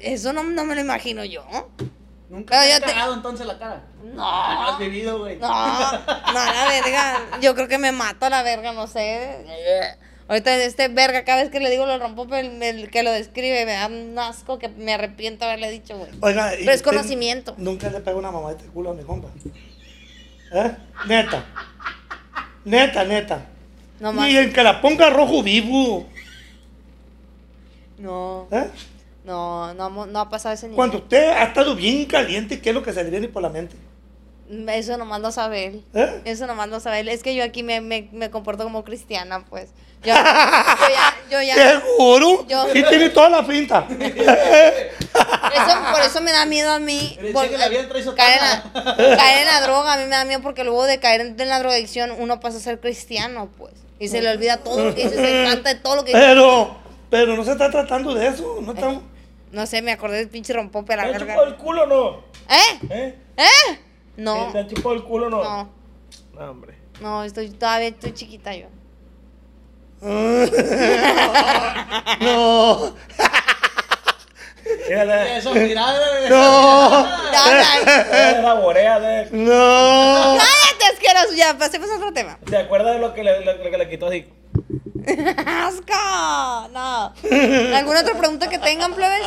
eso no, no me lo imagino yo. Nunca Pero te has te- cagado entonces la cara. No. No has vivido, güey. No, no, la verga. Yo creo que me mato a la verga, no sé. Ahorita este verga, cada vez que le digo lo rompo, pero el, el que lo describe me da un asco que me arrepiento haberle dicho, güey. Oiga, Pero es conocimiento. Nunca le pegó una mamá de este culo a mi compa. ¿Eh? Neta. Neta, neta. No más. Y el que la ponga rojo vivo. No, ¿Eh? no, no, no ha pasado ese nivel. Cuando usted ha estado bien caliente, ¿qué es lo que se le viene por la mente? Eso nomás lo sabe él. ¿Eh? Eso nomás lo sabe él. Es que yo aquí me, me, me comporto como cristiana, pues. [LAUGHS] Yo, yo ya, yo ya. ¿Seguro? Yo- Sí tiene toda la finta. [LAUGHS] Eso, por eso me da miedo a mí. Por- que la vida caer, en la, caer en la droga, a mí me da miedo porque luego de caer en la drogadicción uno pasa a ser cristiano, pues. Y se le olvida todo lo que dice, se canta de todo lo que. Pero, pero no se está tratando de eso. No estamos... No sé, me acordé del pinche rompope a ¿Te la verga. el culo no? ¿Eh? ¿Eh? ¿Eh? No, ¿Te han chupado el culo o no? no, No, hombre. no, estoy, todavía estoy chiquita yo. [LAUGHS] No. [LAUGHS] Eso, mira, güey. No. La borea de... No. Cállate, asqueroso, ya, pasemos a otro tema. ¿Se acuerda de lo que le, lo, lo que le quitó así? [LAUGHS] ¡Asco! No. ¿Alguna otra pregunta que tengan, plebes?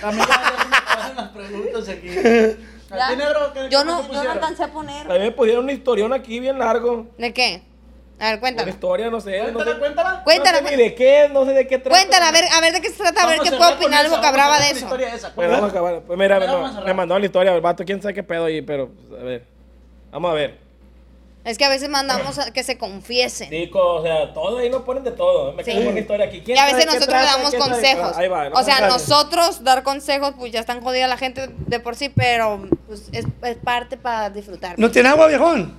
Ya se me pasan las preguntas aquí. [LAUGHS] Ya. ¿A ti, negro? ¿Qué- Yo no, te yo no pusieron? alcancé a poner. A mí me pusieron un historión aquí bien largo. ¿De qué? A ver, Una cuéntame. historia, no sé. No Cuéntala, sé, cuéntala. Cuéntala, no sé ni de qué, no sé de qué trata. Cuéntala, a ver, a ver de qué se trata, a ver Vamos qué a puedo con opinar el esa, boca vamos a brava de cerrar eso. con la historia esa. Bueno, vamos a acabar. Pues mira, Pero no, vamos a hablar. me mandó la historia, el vato, quién sabe qué pedo ahí, pero pues, a ver. Vamos a ver. Es que a veces mandamos a que se confiesen. Dico, o sea, todo ahí nos ponen de todo. Me Sí. quedo con una historia aquí. ¿Quién Y a veces nosotros le damos consejos. Ahí va, o sea, nosotros dar consejos, pues ya están jodida la gente de por sí, pero pues, es, es parte para disfrutar. ¿No tiene agua, viejón?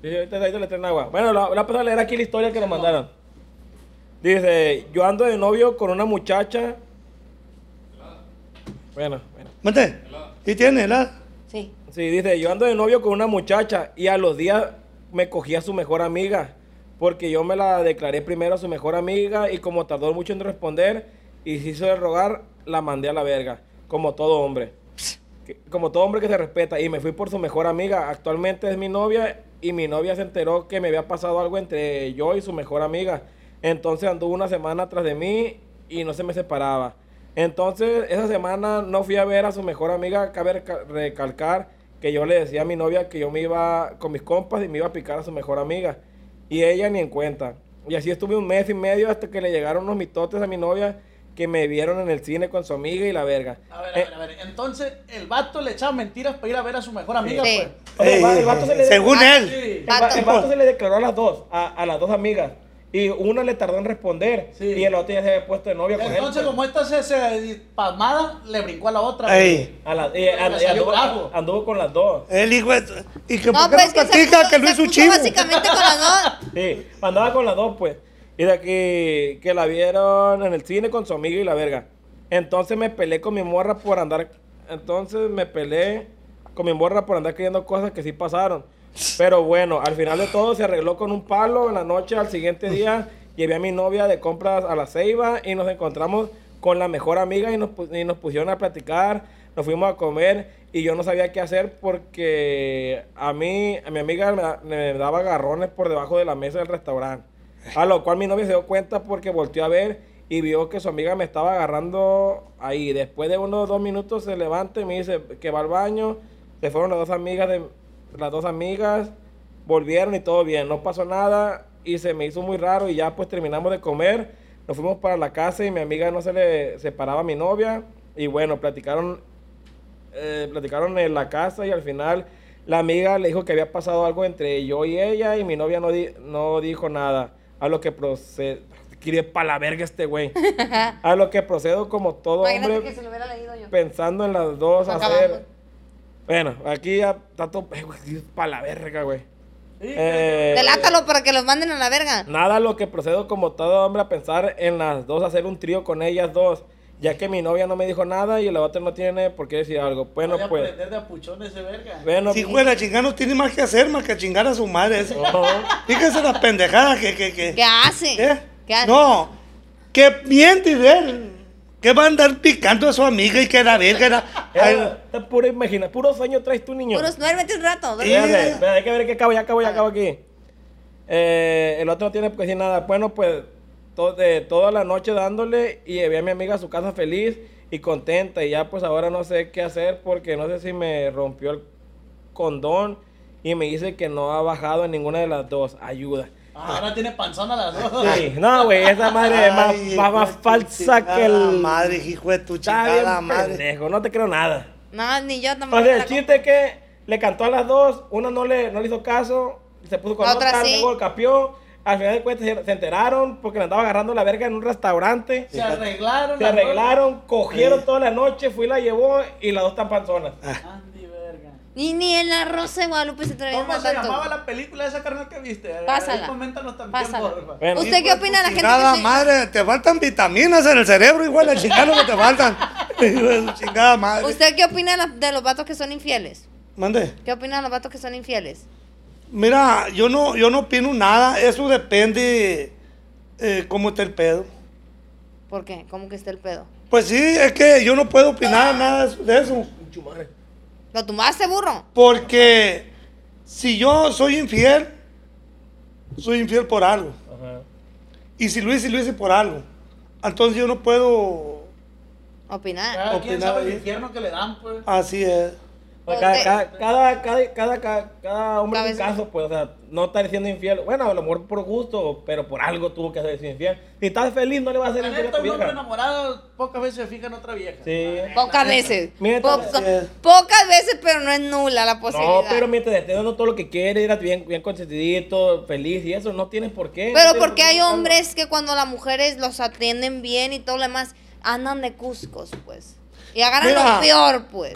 Sí, ahorita, le traen agua. Bueno, la, la a leer aquí la historia que nos mandaron. Dice, yo ando de novio con una muchacha. Bueno, bueno. ¿Mate? ¿Y tiene helada? Sí. Dice, yo ando de novio con una muchacha y a los días me cogí a su mejor amiga. Porque yo me la declaré primero a su mejor amiga y como tardó mucho en responder y se hizo de rogar, la mandé a la verga. Como todo hombre. Como todo hombre que se respeta. Y me fui por su mejor amiga. Actualmente es mi novia y mi novia se enteró que me había pasado algo entre yo y su mejor amiga. Entonces anduvo una semana atrás de mí y no se me separaba. Entonces, esa semana no fui a ver a su mejor amiga. Cabe reca- recalcar que yo le decía a mi novia que yo me iba con mis compas y me iba a picar a su mejor amiga. Y ella ni en cuenta. Y así estuve un mes y medio hasta que le llegaron unos mitotes a mi novia que me vieron en el cine con su amiga y la verga. A ver, a Eh, ver, a ver. Entonces, el vato le echaba mentiras para ir a ver a su mejor amiga, Sí. pues. o sea, el va- el vato se le- según él. El vato se le declaró a las dos, a, a las dos amigas. Y una le tardó en responder. Sí. Y el otro ya se había puesto de novia con él. Entonces, como esta se, se pasmada, le brincó a la otra. Ey. A la- y- a- anduvo, con las dos. El hijo de- Y que No, por qué pues no que puso, que Luis se es un puso chivo. básicamente con las dos. [LAUGHS] Sí, andaba con las dos, pues. Y de aquí que la vieron en el cine con su amiga y la verga. Entonces me peleé con mi morra por andar. Entonces me peleé con mi morra por andar creyendo cosas que sí pasaron. Pero bueno, al final de todo se arregló con un palo. En la noche, al siguiente día, llevé a mi novia de compras a la Ceiba y nos encontramos con la mejor amiga y nos, y nos pusieron a platicar. Nos fuimos a comer y yo no sabía qué hacer porque a mí, a mi amiga me daba agarrones por debajo de la mesa del restaurante. A lo cual mi novia se dio cuenta porque volteó a ver y vio que su amiga me estaba agarrando ahí. Después de unos dos minutos se levanta y me dice que va al baño. Se fueron las dos amigas de las dos amigas, volvieron y todo bien, no pasó nada y se me hizo muy raro y ya pues terminamos de comer. Nos fuimos para la casa y mi amiga no se le separaba a mi novia y bueno, platicaron eh, platicaron en la casa y al final la amiga le dijo que había pasado algo entre yo y ella y mi novia no, di- no dijo nada. A lo que procede... Quiere pa' la verga este güey. [LAUGHS] A lo que procedo como todo Imagínate hombre que se lo hubiera leído yo. pensando en las dos hacer... Bueno, aquí ya está todo... Eh, güey, sí, pa' la verga, güey. Sí, Eh, Delátalo para que los manden a la verga. Nada lo que procedo como todo hombre a pensar en las dos, hacer un trío con ellas dos. Ya que mi novia no me dijo nada y la otra no tiene por qué decir algo. Bueno, Voy a pues... aprender de apuchón ese verga. Bueno, Si fuera chingada no tiene más que hacer más que chingar a su madre. [LAUGHS] Eso. no. Fíjese las pendejadas que... que, que ¿Qué hace? ¿Eh? ¿Qué hace? No, que miente y ver. Que va a andar picando a su amiga y que la verga era... Era- Está pura imagina, puro sueño traes tú, niño. Puros, duérmete un rato. Duérmete. Espérate, espérate, hay que ver que acabo, ya acabo, ya acabo aquí. Eh, el otro no tiene que decir nada. Bueno, pues to- de toda la noche dándole y llevé a mi amiga a su casa feliz y contenta. Y ya pues ahora no sé qué hacer porque no sé si me rompió el condón y me dice que no ha bajado en ninguna de las dos. Ayuda. Ah, ahora tiene panzón a las dos. Sí, no, güey, esa madre es más, ay, más- falsa que el... madre, hijo de tu chingada madre. pendejo, no te creo nada. No, ni yo tampoco. O sea, el chiste es que le cantó a las dos, una no le, no le hizo caso, se puso con La otra, otra sí. luego capió. Al final de cuentas se, se enteraron porque le andaba agarrando la verga en un restaurante. Se arreglaron. Se arreglaron, cogieron toda la noche, fui y la llevó y las dos están panzonas. Andy, verga. Ni, en la Rosa de Guadalupe se atrevieron ¿Cómo a se tanto. llamaba la película esa carnal que viste? Pásala. Ahí Coméntanos también, Pásala. Bueno, ¿Usted qué opina de la gente que se... madre, te faltan vitaminas en el cerebro, igual de chingada que te faltan. [LAUGHS] De chingada madre. ¿Usted qué opina de, de los vatos que son infieles? Mande. ¿Qué opina de los vatos que son infieles? Mira, yo no, yo no opino nada, eso depende eh, cómo está el pedo. ¿Por qué? ¿Cómo que está el pedo? Pues sí, es que yo no puedo opinar nada de eso. ¿Lo tumbaste, burro? Porque si yo soy infiel, soy infiel por algo. Ajá. Y si lo hice, lo hice por algo. Entonces yo no puedo. Opinar. Cada quien Opinar sabe el infierno que le dan, pues. Así es. Pues Cada, cada, cada, cada, cada, hombre en un caso, pues, o sea, no está siendo infiel. Bueno, a lo mejor por gusto, pero por algo tuvo que hacerse infiel. Si estás feliz, no le vas a hacer La infiel a tu un hombre vieja. enamorado pocas veces se fija en otra vieja. Sí. Pocas veces. Mira, Po- así es. pocas veces, pero no es nula la posibilidad. No, pero mientras estés dando todo lo que quieres, eras bien, bien consentidito, feliz y eso, no tienes por qué. Pero porque hay hombres que cuando las mujeres los atienden bien y todo lo demás, andan de cuscos, pues. Y agarran Mira. lo peor, pues.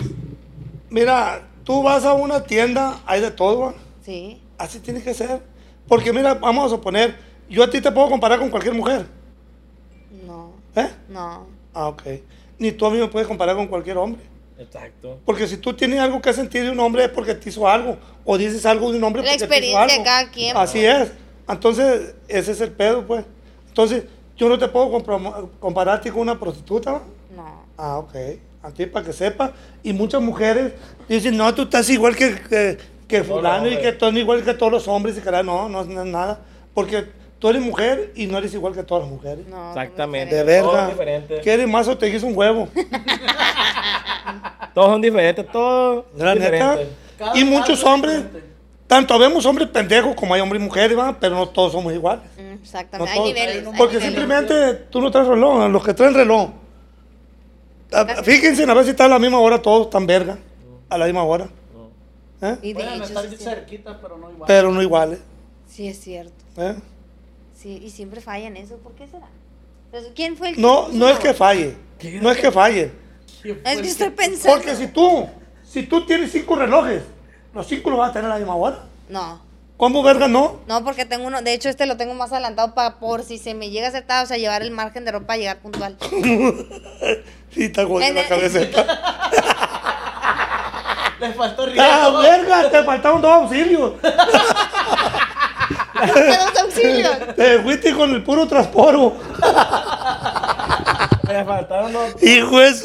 Mira, tú vas a una tienda, hay de todo, ¿va? Sí. Así tiene que ser. Porque mira, vamos a suponer, yo a ti te puedo comparar con cualquier mujer. No, ¿Eh? no. Ah, ok. Ni tú a mí me puedes comparar con cualquier hombre. Exacto. Porque si tú tienes algo que sentir de un hombre es porque te hizo algo. O dices algo de un hombre La porque te hizo experiencia algo. de cada quien, Así es. Entonces, ese es el pedo, pues. Entonces, yo no te puedo comprom- comparar a ti con una prostituta. No. Ah, ok. A ti para que sepa. Y muchas mujeres dicen, no, tú estás igual que, que, que fulano y que tú eres igual que todos los hombres. Y que no, no es nada. Porque tú eres mujer y no eres igual que todas las mujeres. no Exactamente. De muy diferente. Todos verga. diferentes. ¿Qué eres más o te hizo un huevo? Todos son diferentes, todos La neta. Cada Y muchos hombres, tanto vemos hombres pendejos como hay hombres y mujeres, ¿va? pero no todos somos iguales. Mm, No Exactamente. hay todos. niveles. hay Porque niveles. simplemente tú no traes reloj, los que traen reloj. Ah, Fíjense a ver si están a la misma hora todos tan verga. A la misma hora. ¿Eh? Y de Pueden hecho, estar sí cerquitas, pero no igual. Pero no iguales. Sí, es cierto. ¿eh? Sí, y siempre falla en eso. ¿Por qué será? Pues, ¿Quién fue el que No, no es que falle. No es que falle. Es que estoy pensando. Porque si tú, si tú tienes cinco relojes, los cinco los vas a tener a la misma hora. No. ¿Cómo verga no? No, porque tengo uno. De hecho, este lo tengo más adelantado para por si se me llega a hacer tarde, o sea, llevar el margen de ropa para llegar puntual. [LAUGHS] Sí, está jodida la el- cabeceta. [LAUGHS] Le faltó ¡Ah, riesgo. verga! Te faltaron dos auxilios. [LAUGHS] Dos auxilios. Te fuiste con el puro transporo. Me faltaron los... Hijo de su.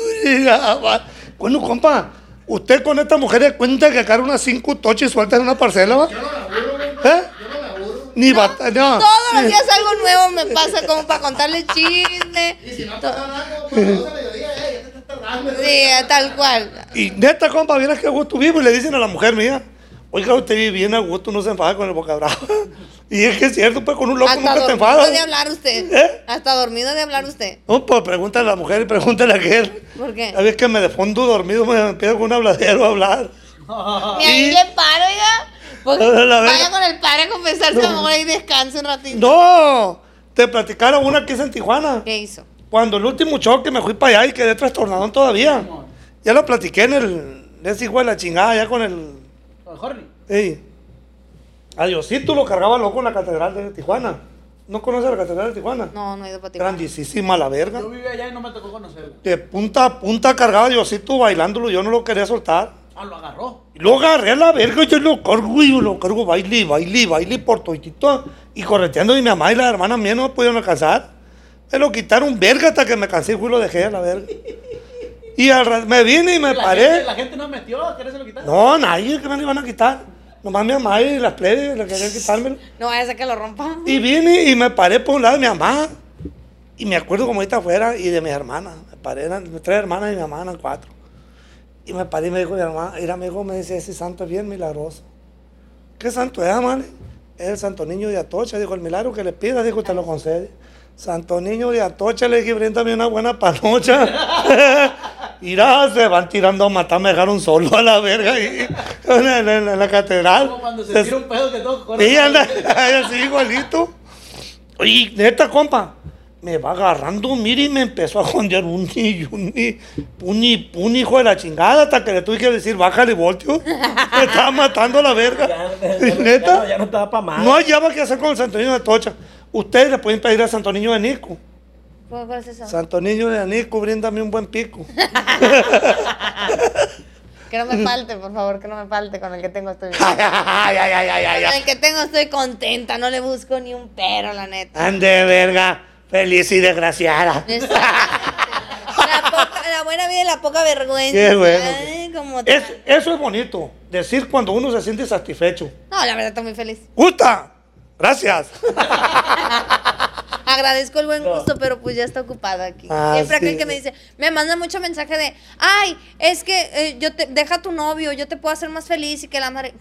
Bueno, compa, usted con esta mujer le cuenta que agarra unas cinco toches sueltas en una parcela, ¿va? Yo no güey. ¿Eh? Yo no me aburro. Ni bata, no. Todos los días algo nuevo me pasa como para contarle chisme. Y si no pasa nada, pues a mediodía, eh, ya te estás tardando. Sí, tal cual. Y neta, compa, vienes que a gusto vivo y le dicen a la mujer mía, oiga, usted vive bien a gusto, no se enfada con el boca brava. [LAUGHS] Y es que es cierto, pues con un loco Hasta nunca te dormido enfadas. de hablar usted. ¿Eh? Hasta dormido de hablar usted. No, pues pregúntale a la mujer y pregúntale a aquel. ¿Por qué? A ver que me de fondo dormido me empiezo con un habladero a hablar. Ni ahí Y- le paro, oiga. Verga. vaya con el padre a confesarse, amor, y descanse un ratito. No, te platicaron una que es en Tijuana. ¿Qué hizo? Cuando el último choque me fui para allá y quedé trastornado todavía. Ya lo platiqué en el. Ese hijo de la chingada, ya con el. Con Horny. Ey. A Diosito lo cargaba loco en la catedral de Tijuana. ¿No conoces la catedral de Tijuana? No, no he ido para Tijuana. Grandísima la verga. Yo vivía allá y no me tocó conocerlo. De punta a punta cargaba a Diosito bailándolo, yo no lo quería soltar. Ah, lo agarró. Y lo agarré a la verga, yo lo cargo y lo cargo baile, baile, baile por toditito. Y correteando y mi mamá y la hermana mía no me pudieron alcanzar. Me lo quitaron verga hasta que me cansé y fui y lo dejé a la verga. Y al me vine y me la paré. Gente, la gente no metió, ¿a qué se lo quitaron? No, nadie que me lo iban a quitar. Nomás mi mamá y las plebes le querían quitármelo. No vaya a ser que lo rompa. Y vine y me paré por un lado de mi mamá. Y me acuerdo como ahorita afuera y de mis hermanas. Me paré, eran tres hermanas y mi mamá eran cuatro. Y me paré y me dijo mi hermana, era mi hijo, me dice, ese santo es bien milagroso. ¿Qué santo es, mano? Es el santo niño de Atocha, dijo, el milagro que le pidas, dijo, te lo concede. Santo niño de Atocha, le dije, bríndame una buena panocha. [LAUGHS] Irá, se van tirando a matar, me dejaron solo a la verga ahí, [LAUGHS] en, la- en la- en la catedral. Como cuando se tira un pedo que todo corre. Sí, anda, [LAUGHS] así igualito. Oye, neta, compa, me va agarrando, mire, y me empezó a jondear un y un y un y- un hijo de la chingada hasta que le tuve que decir, bájale voltio. Me estaba matando a la verga. Ya, ya, ya, [LAUGHS] neta, no, ya no estaba para más. no hallaba qué hacer con el Santo Niño de Tocha. Ustedes le pueden pedir al Santo Niño de Nico. ¿Cuál es eso? Santo Niño de Nico, bríndame un buen pico. [LAUGHS] Que no me [LAUGHS] falte, por favor, que no me falte. Con el que tengo estoy bien. ay, ay, ay, ay, ay, ay, Con el que tengo estoy contenta, no le busco ni un pero, la neta. Ande, verga, feliz y desgraciada. [LAUGHS] La, poca- la buena vida y la poca vergüenza. Qué bueno. Ay, como Es- eso es bonito, decir cuando uno se siente satisfecho. No, la verdad estoy muy feliz. ¡Gusta! Gracias. [LAUGHS] Agradezco el buen gusto, pero pues ya está ocupado aquí. Ah, Siempre aquel sí. que me dice, me manda mucho mensaje de, ay, es que eh, yo te, deja a tu novio, yo te puedo hacer más feliz y que la madre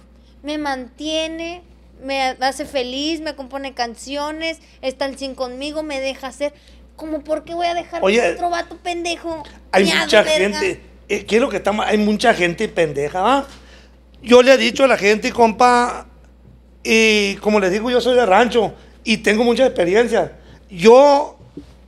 me mantiene, me hace feliz, me compone canciones, está al 100 conmigo, me deja hacer. Como, ¿por qué voy a dejar Oye, a otro vato pendejo? Hay Miado, mucha verga? gente, eh, quiero que estamos, hay mucha gente pendeja, ¿va? Yo le he dicho a la gente, compa, y como les digo, yo soy de rancho y tengo mucha experiencia. Yo,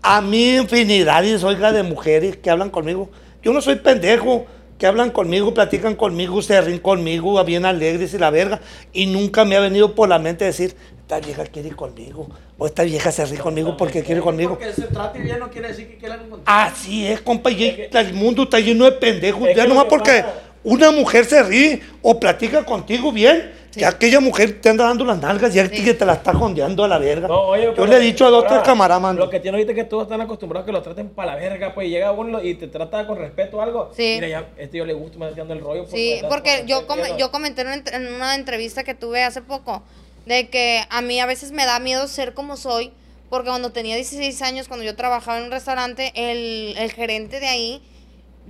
a mí, infinidades, oiga, de mujeres que hablan conmigo. Yo no soy pendejo, que hablan conmigo, platican conmigo, se ríen conmigo, bien alegres y la verga. Y nunca me ha venido por la mente decir, esta vieja quiere ir conmigo, o esta vieja se ríe conmigo porque quiere conmigo. Porque se trate bien no quiere decir que quiera algo contigo. Así es, compa, y el mundo está lleno de pendejos. Ya nomás porque pasa- una mujer se ríe o platica contigo bien, que aquella mujer te anda dando las nalgas y que te la está jondeando a la verga. No, oye, Yo le he dicho a dos, tres camaradas. Lo que tiene ahorita es que todos están acostumbrados a que lo traten para la verga, pues y llega uno y te trata con respeto o algo. Sí. Mira, ya, este yo le gusta, me está dando el rollo. por Sí, tratar porque yo, come- ya yo comenté en una, en una entrevista que tuve hace poco de que a mí a veces me da miedo ser como soy, porque cuando tenía 16 años, cuando yo trabajaba en un restaurante, el, el gerente de ahí,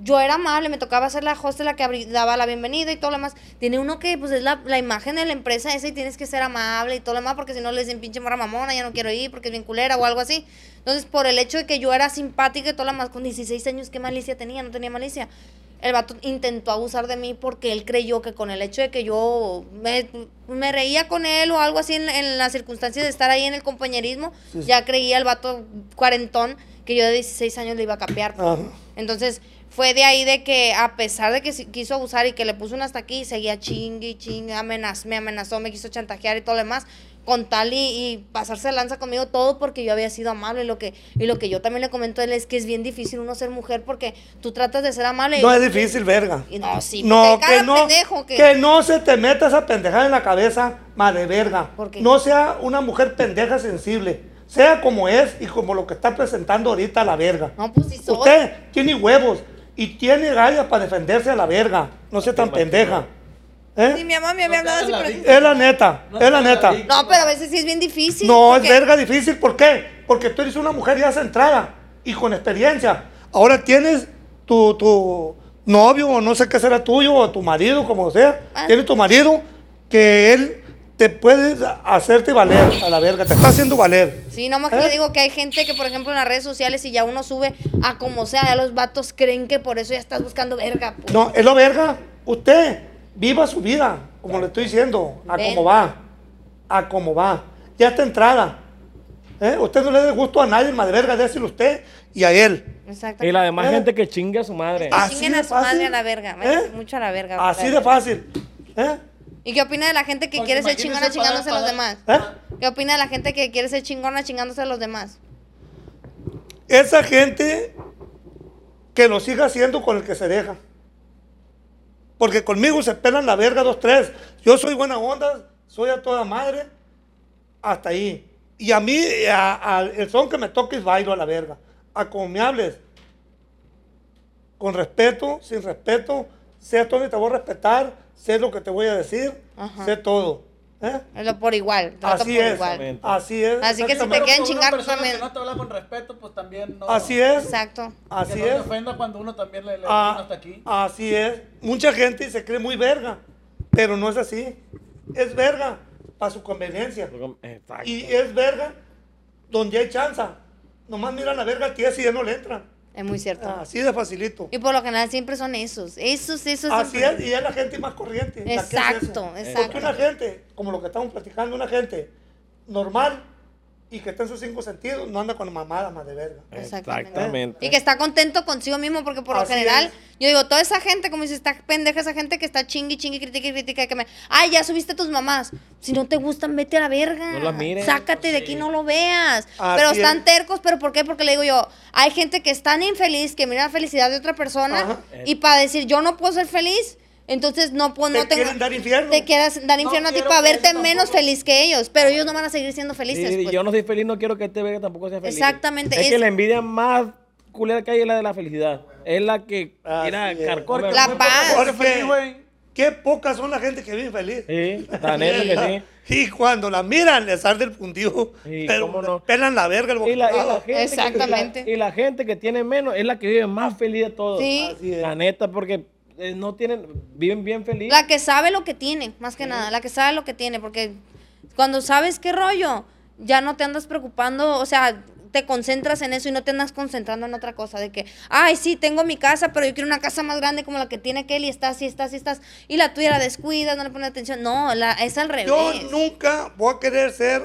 yo era amable, me tocaba ser la host la que daba la bienvenida y todo lo demás. Tiene uno que, pues, es la, la imagen de la empresa esa y tienes que ser amable y todo lo demás, porque si no le dicen pinche morra mamona, ya no quiero ir porque es bien culera o algo así. Entonces, por el hecho de que yo era simpática y todo lo demás, con 16 años, ¿qué malicia tenía? No tenía malicia. el vato intentó abusar de mí porque él creyó que con el hecho de que yo me, me reía con él o algo así en, en las circunstancias de estar ahí en el compañerismo, ya creía el vato cuarentón que yo de 16 años le iba a capear. pues. Entonces fue de ahí de que a pesar de que quiso abusar y que le puso un hasta aquí, seguía chingue y chingue, amenaz, me amenazó, me quiso chantajear y todo lo demás, con tal y, y pasarse lanza conmigo todo porque yo había sido amable. Y lo, que, y lo que yo también le comento a él es que es bien difícil uno ser mujer porque tú tratas de ser amable. y- No es difícil, verga. Y no, sí, No, porque que no, pendejo que- que no se te meta esa pendejada en la cabeza, madre verga. ¿Por qué? No sea una mujer pendeja sensible. Sea como es y como lo que está presentando ahorita la verga. No, pues sí soy. Usted tiene huevos y tiene gallas para defenderse a la verga. No sea tan pendeja. ¿Eh? Sí, mi mamá me había hablado así, pero-. Es la neta, es la neta. No, pero a veces sí es bien difícil. No, es verga difícil. ¿Por qué? Porque tú eres una mujer ya centrada y con experiencia. Ahora tienes tu, tu novio o no sé qué será tuyo o tu marido, como sea. Ah. Tienes tu marido que él te puede hacerte valer a la verga. Te está haciendo valer. Sí, nomás que ¿Eh? le digo que hay gente que, por ejemplo, en las redes sociales, si ya uno sube a como sea, ya los vatos creen que por eso ya estás buscando verga. pues. No, es lo verga. Usted viva su vida, como le estoy diciendo, a Ven. cómo va. A cómo va. Ya está entrada. ¿Eh? Usted no le dé gusto a nadie, madre verga, déselo usted y a él. Exacto. Y la demás ¿Eh? gente que chingue a su madre. Que Así chinguen de a su madre a la verga. Me ¿Eh? mucho a la verga. Así de fácil. ¿Eh? ¿Y qué opina de la gente que Porque quiere ser chingona chingándose a los demás? ¿Eh? ¿Qué opina de la gente que quiere ser chingona chingándose a los demás? Esa gente que lo siga haciendo con el que se deja. Porque conmigo se pelan la verga dos, tres. Yo soy buena onda, soy a toda madre, hasta ahí. Y a mí, a- a- el son que me toques bailo a la verga. A como me hables, con respeto, sin respeto, sé a dónde te voy a respetar, sé lo que te voy a decir, Ajá. sé todo. ¿eh? Es lo por igual. trato Así por es, igual. así es. Así que si te quieren chingar, persona también. que no te habla con respeto, pues también no. Así es. Exacto. Así que no es. te ofenda cuando uno también le, le Ah, hasta aquí. así es. Mucha gente se cree muy verga, pero no es así. Es verga para su conveniencia. Exacto. Y es verga donde hay chanza. Nomás mira la verga tía si ya no le entra. Es muy cierto. Así de facilito. Y por lo general siempre son esos. Esos, esos. Así siempre. es, y es la gente más corriente. Exacto, exacto. Porque una gente, como lo que estamos platicando, una gente normal y que está en sus cinco sentidos, no anda con mamadas más de verga. Exactamente. Exactamente. Y que está contento consigo mismo, porque por lo general, es. yo digo, toda esa gente, como dice, está pendeja esa gente que está chingui, chingui, critica y critica, que me, ay, ya subiste tus mamás. Si no te gustan, vete a la verga. No las mires. Sácate de aquí, no lo veas. Así pero están es. tercos, pero ¿por qué? Porque le digo yo, hay gente que es tan infeliz que mira la felicidad de otra persona Ajá. y para decir, yo no puedo ser feliz. Entonces no puedo, Te no tengo. quieren dar infierno. Te quieras dar infierno a ti para verte menos tampoco. feliz que ellos. Pero ellos no van a seguir siendo Sí, felices. pues. yo no soy feliz, no quiero que este verga tampoco sea feliz. Exactamente, Es, es- que la envidia más culera que hay es la de la felicidad. Es la que era carcor. La paz. Porque qué pocas son la gente que vive feliz. Sí, la neta que sí. [LAUGHS] Y cuando la miran, les sale el puntido. Sí, [LAUGHS] pero cómo no. pelan la verga el Y la, y la bocado. gente Exactamente. Que, y la gente que tiene menos es la que vive más feliz de todos. Sí. Así es. La neta, porque eh, no tienen, viven bien feliz. La que sabe lo que tiene, más que nada, la que sabe lo que tiene, porque cuando sabes qué rollo, ya no te andas preocupando, o sea, te concentras en eso y no te andas concentrando en otra cosa, de que, ay, sí, tengo mi casa, pero yo quiero una casa más grande como la que tiene aquel y estás, y estás, y estás, y la tuya la descuidas, no le pones atención, no, la, es al revés. Yo nunca voy a querer ser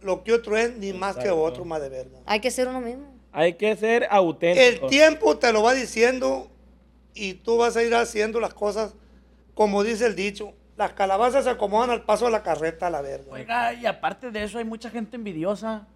lo que otro es, ni más que otro, más de verga. Hay que ser uno mismo. Hay que ser El auténtico. tiempo te lo va diciendo y tú vas a ir haciendo las cosas como dice el dicho. Las calabazas se acomodan al paso de la carreta a la verga. Oiga, y aparte de eso hay mucha gente envidiosa.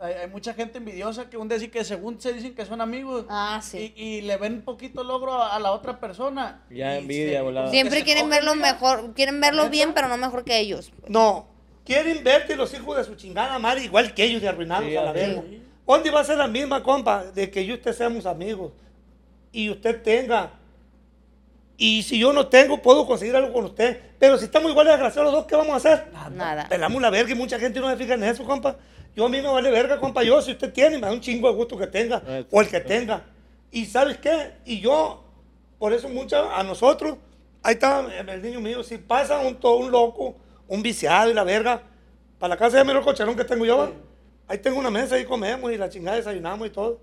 Hay, hay mucha gente envidiosa que un decir que según se dicen que son amigos Ah, sí. y, y le ven poquito logro a, a la otra persona. Ya envidia, volada. Siempre quieren verlo mejor, quieren verlo bien, pero no mejor que ellos. No, quieren verte los hijos de su chingada madre igual que ellos de arruinados Sí, a la verga. es. ¿Dónde va a ser la misma, compa? De que yo y usted seamos amigos y usted tenga. Y si yo no tengo, puedo conseguir algo con usted. Pero si estamos iguales desgraciados los dos, ¿qué vamos a hacer? Nada. Pelamos la verga y mucha gente no se fija en eso, compa. Yo a mí me vale verga, compa. Yo, si usted tiene, me da un chingo de gusto que tenga. O el que tenga. Y ¿sabes qué? Y yo, por eso mucha, a nosotros, ahí está el niño mío, si pasa un, todo un loco, un viciado y la verga, para la casa de mi cocharón que tengo yo, ahí tengo una mesa, ahí comemos y la chingada desayunamos y todo.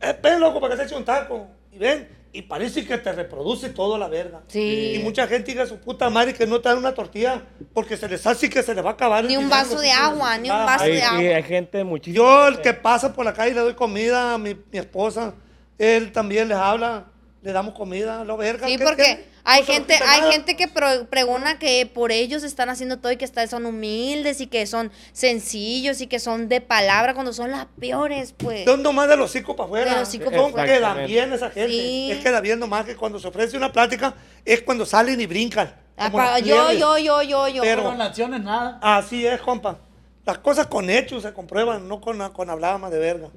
Eh, ven, loco, para que se eche un taco. Y ven, y parece que te reproduce todo la verga. Sí. Y mucha gente diga su puta madre que no te dan una tortilla porque se les hace que se les va a acabar. Ni un vaso de agua, ni un vaso de agua. y hay gente muchísimo. Yo, el que pasa por la calle, le doy comida a mi, mi esposa. Él también les habla, le damos comida, lo verga. Sí, ¿qué- porque qué? hay No gente, hay nada. gente que pro- pregona que por ellos están haciendo todo y que está- son humildes y que son sencillos y que son de palabra cuando son las peores, pues. Son nomás de los hocico para De afuera. los hocico Son pa' afuera. Exactamente. bien esa gente. Sí. Es queda bien nomás que cuando se ofrece una plática es cuando salen y brincan. Ah, como pa- las yo, yo, yo, yo, yo. Pero- Con acciones nada. Así es, compa. Las cosas con hechos se comprueban, no con, con hablar más de verga.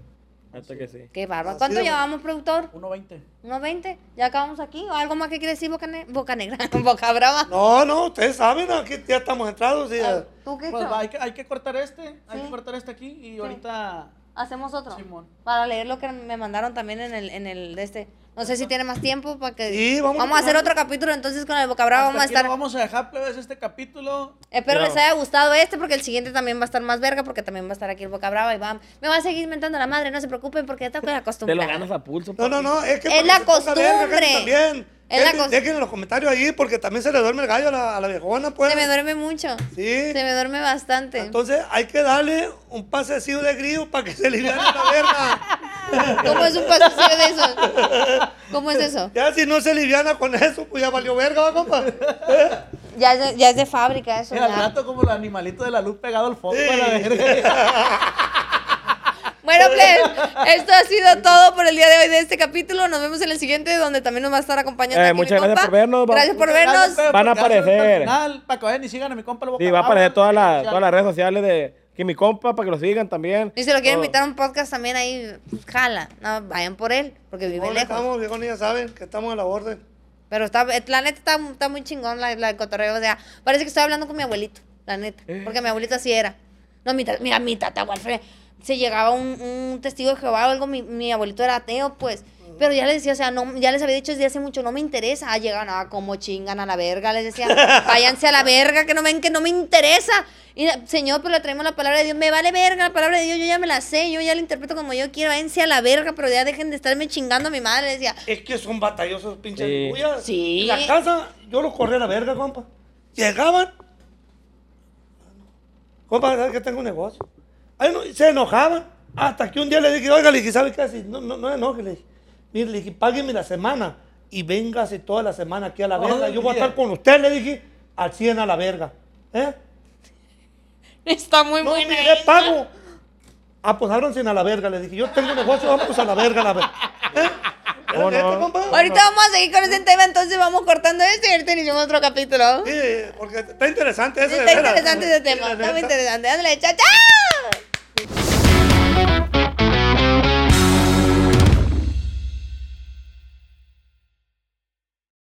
Hasta que sí. Qué bárbaro. Así ¿Cuánto de- llevamos, productor? 1.20. ¿Unos 20? ¿Ya acabamos aquí? ¿O algo más que quiere decir Boca, Ne- Boca Negra? [LAUGHS] Boca Brava. No, no, ustedes saben, aquí ya estamos entrados. y, Ah, ¿Tú qué Pues va, hay, que, hay que cortar este, hay que cortar este aquí y ahorita... Hacemos otro. Simón. Para leer lo que me mandaron también en el, en el de este. No sé si tiene más tiempo para que. Sí, vamos a hacer otro capítulo entonces con el Boca Brava. hasta Vamos a estar. vamos a dejar, plebes, este capítulo. Espero Ya. les haya gustado este porque el siguiente también va a estar más verga porque también va a estar aquí el Boca Brava y va, me va a seguir mentando la madre, no se preocupen porque está Te lo acostumbrada. ganas a pulso. No, no, no, es que. Es la costumbre. También. Es la Dejen- en los comentarios ahí porque también se le duerme el gallo a la, a la viejona, pues. Se me duerme mucho. Sí. Se me duerme bastante. Entonces hay que darle un pasecillo de grillo para que se liviane la verga. [LAUGHS] ¿Cómo es un paseo de eso? ¿Cómo es eso? Ya si no se liviana con eso, pues ya valió verga, ¿va, compa. [LAUGHS] Ya es de, ya es de fábrica eso. Y al rato como el animalito de la luz pegado al foco Sí. a la verga. [LAUGHS] Bueno, pues, esto ha sido todo por el día de hoy de este capítulo. Nos vemos en el siguiente, donde también nos va a estar acompañando. Eh, aquí mi muchas gracias compa. por vernos, Gracias por vernos. Van a aparecer. para que vayan y sigan a mi compa Sí, va a aparecer todas las, todas las redes sociales de que mi compa para que lo sigan también. Y si lo quieren invitar a un podcast también ahí, jala. No, vayan por él, porque vive ¿Cómo lejos. estamos? Ya saben que estamos a la orden. Pero está, la neta está, está muy chingón la, la del cotorreo. O sea, parece que estoy hablando con mi abuelito, la neta. Eh. Porque mi abuelito así era. No, mi ta- mira, mi tata Walfred. Se llegaba un, un testigo de Jehová o algo, mi, mi abuelito era ateo, pues. Pero ya les decía, o sea, no, ya les había dicho desde hace mucho, no me interesa. Ah, llegan, ah, como chingan a la verga. Les decía, [LAUGHS] váyanse a la verga, que no ven que no me interesa. Y, señor, pero le traemos la palabra de Dios. Me vale verga la palabra de Dios, yo ya me la sé, yo ya la interpreto como yo quiero. Váyanse a la verga, pero ya dejen de estarme chingando a mi madre. Le decía, Es que son batallosos pinches Sí. cuyas. Sí. En la casa, yo los corrí a la verga, compa. Llegaban. Compa, ¿sabes que tengo un negocio? Se enojaban. Hasta que un día le dije, oiga, le dije, ¿sabe qué hace? No, no, no enoje, le dije. Mire, le dije, págueme la semana y véngase toda la semana aquí a la verga. Yo voy a estar con usted, le dije, al 100 a la verga. ¿Eh? está muy No, buena mire, esa". pago. Ah, pues ábranse a la verga, le dije. Yo tengo un negocio, vamos a la verga, a la verga. ¿Eh? Ahorita vamos a seguir con ese tema, entonces vamos cortando esto y ahorita iniciamos otro capítulo. Sí, porque está interesante ese. de Está interesante ese tema, está muy interesante. Ándale, chao, chao. Thank you.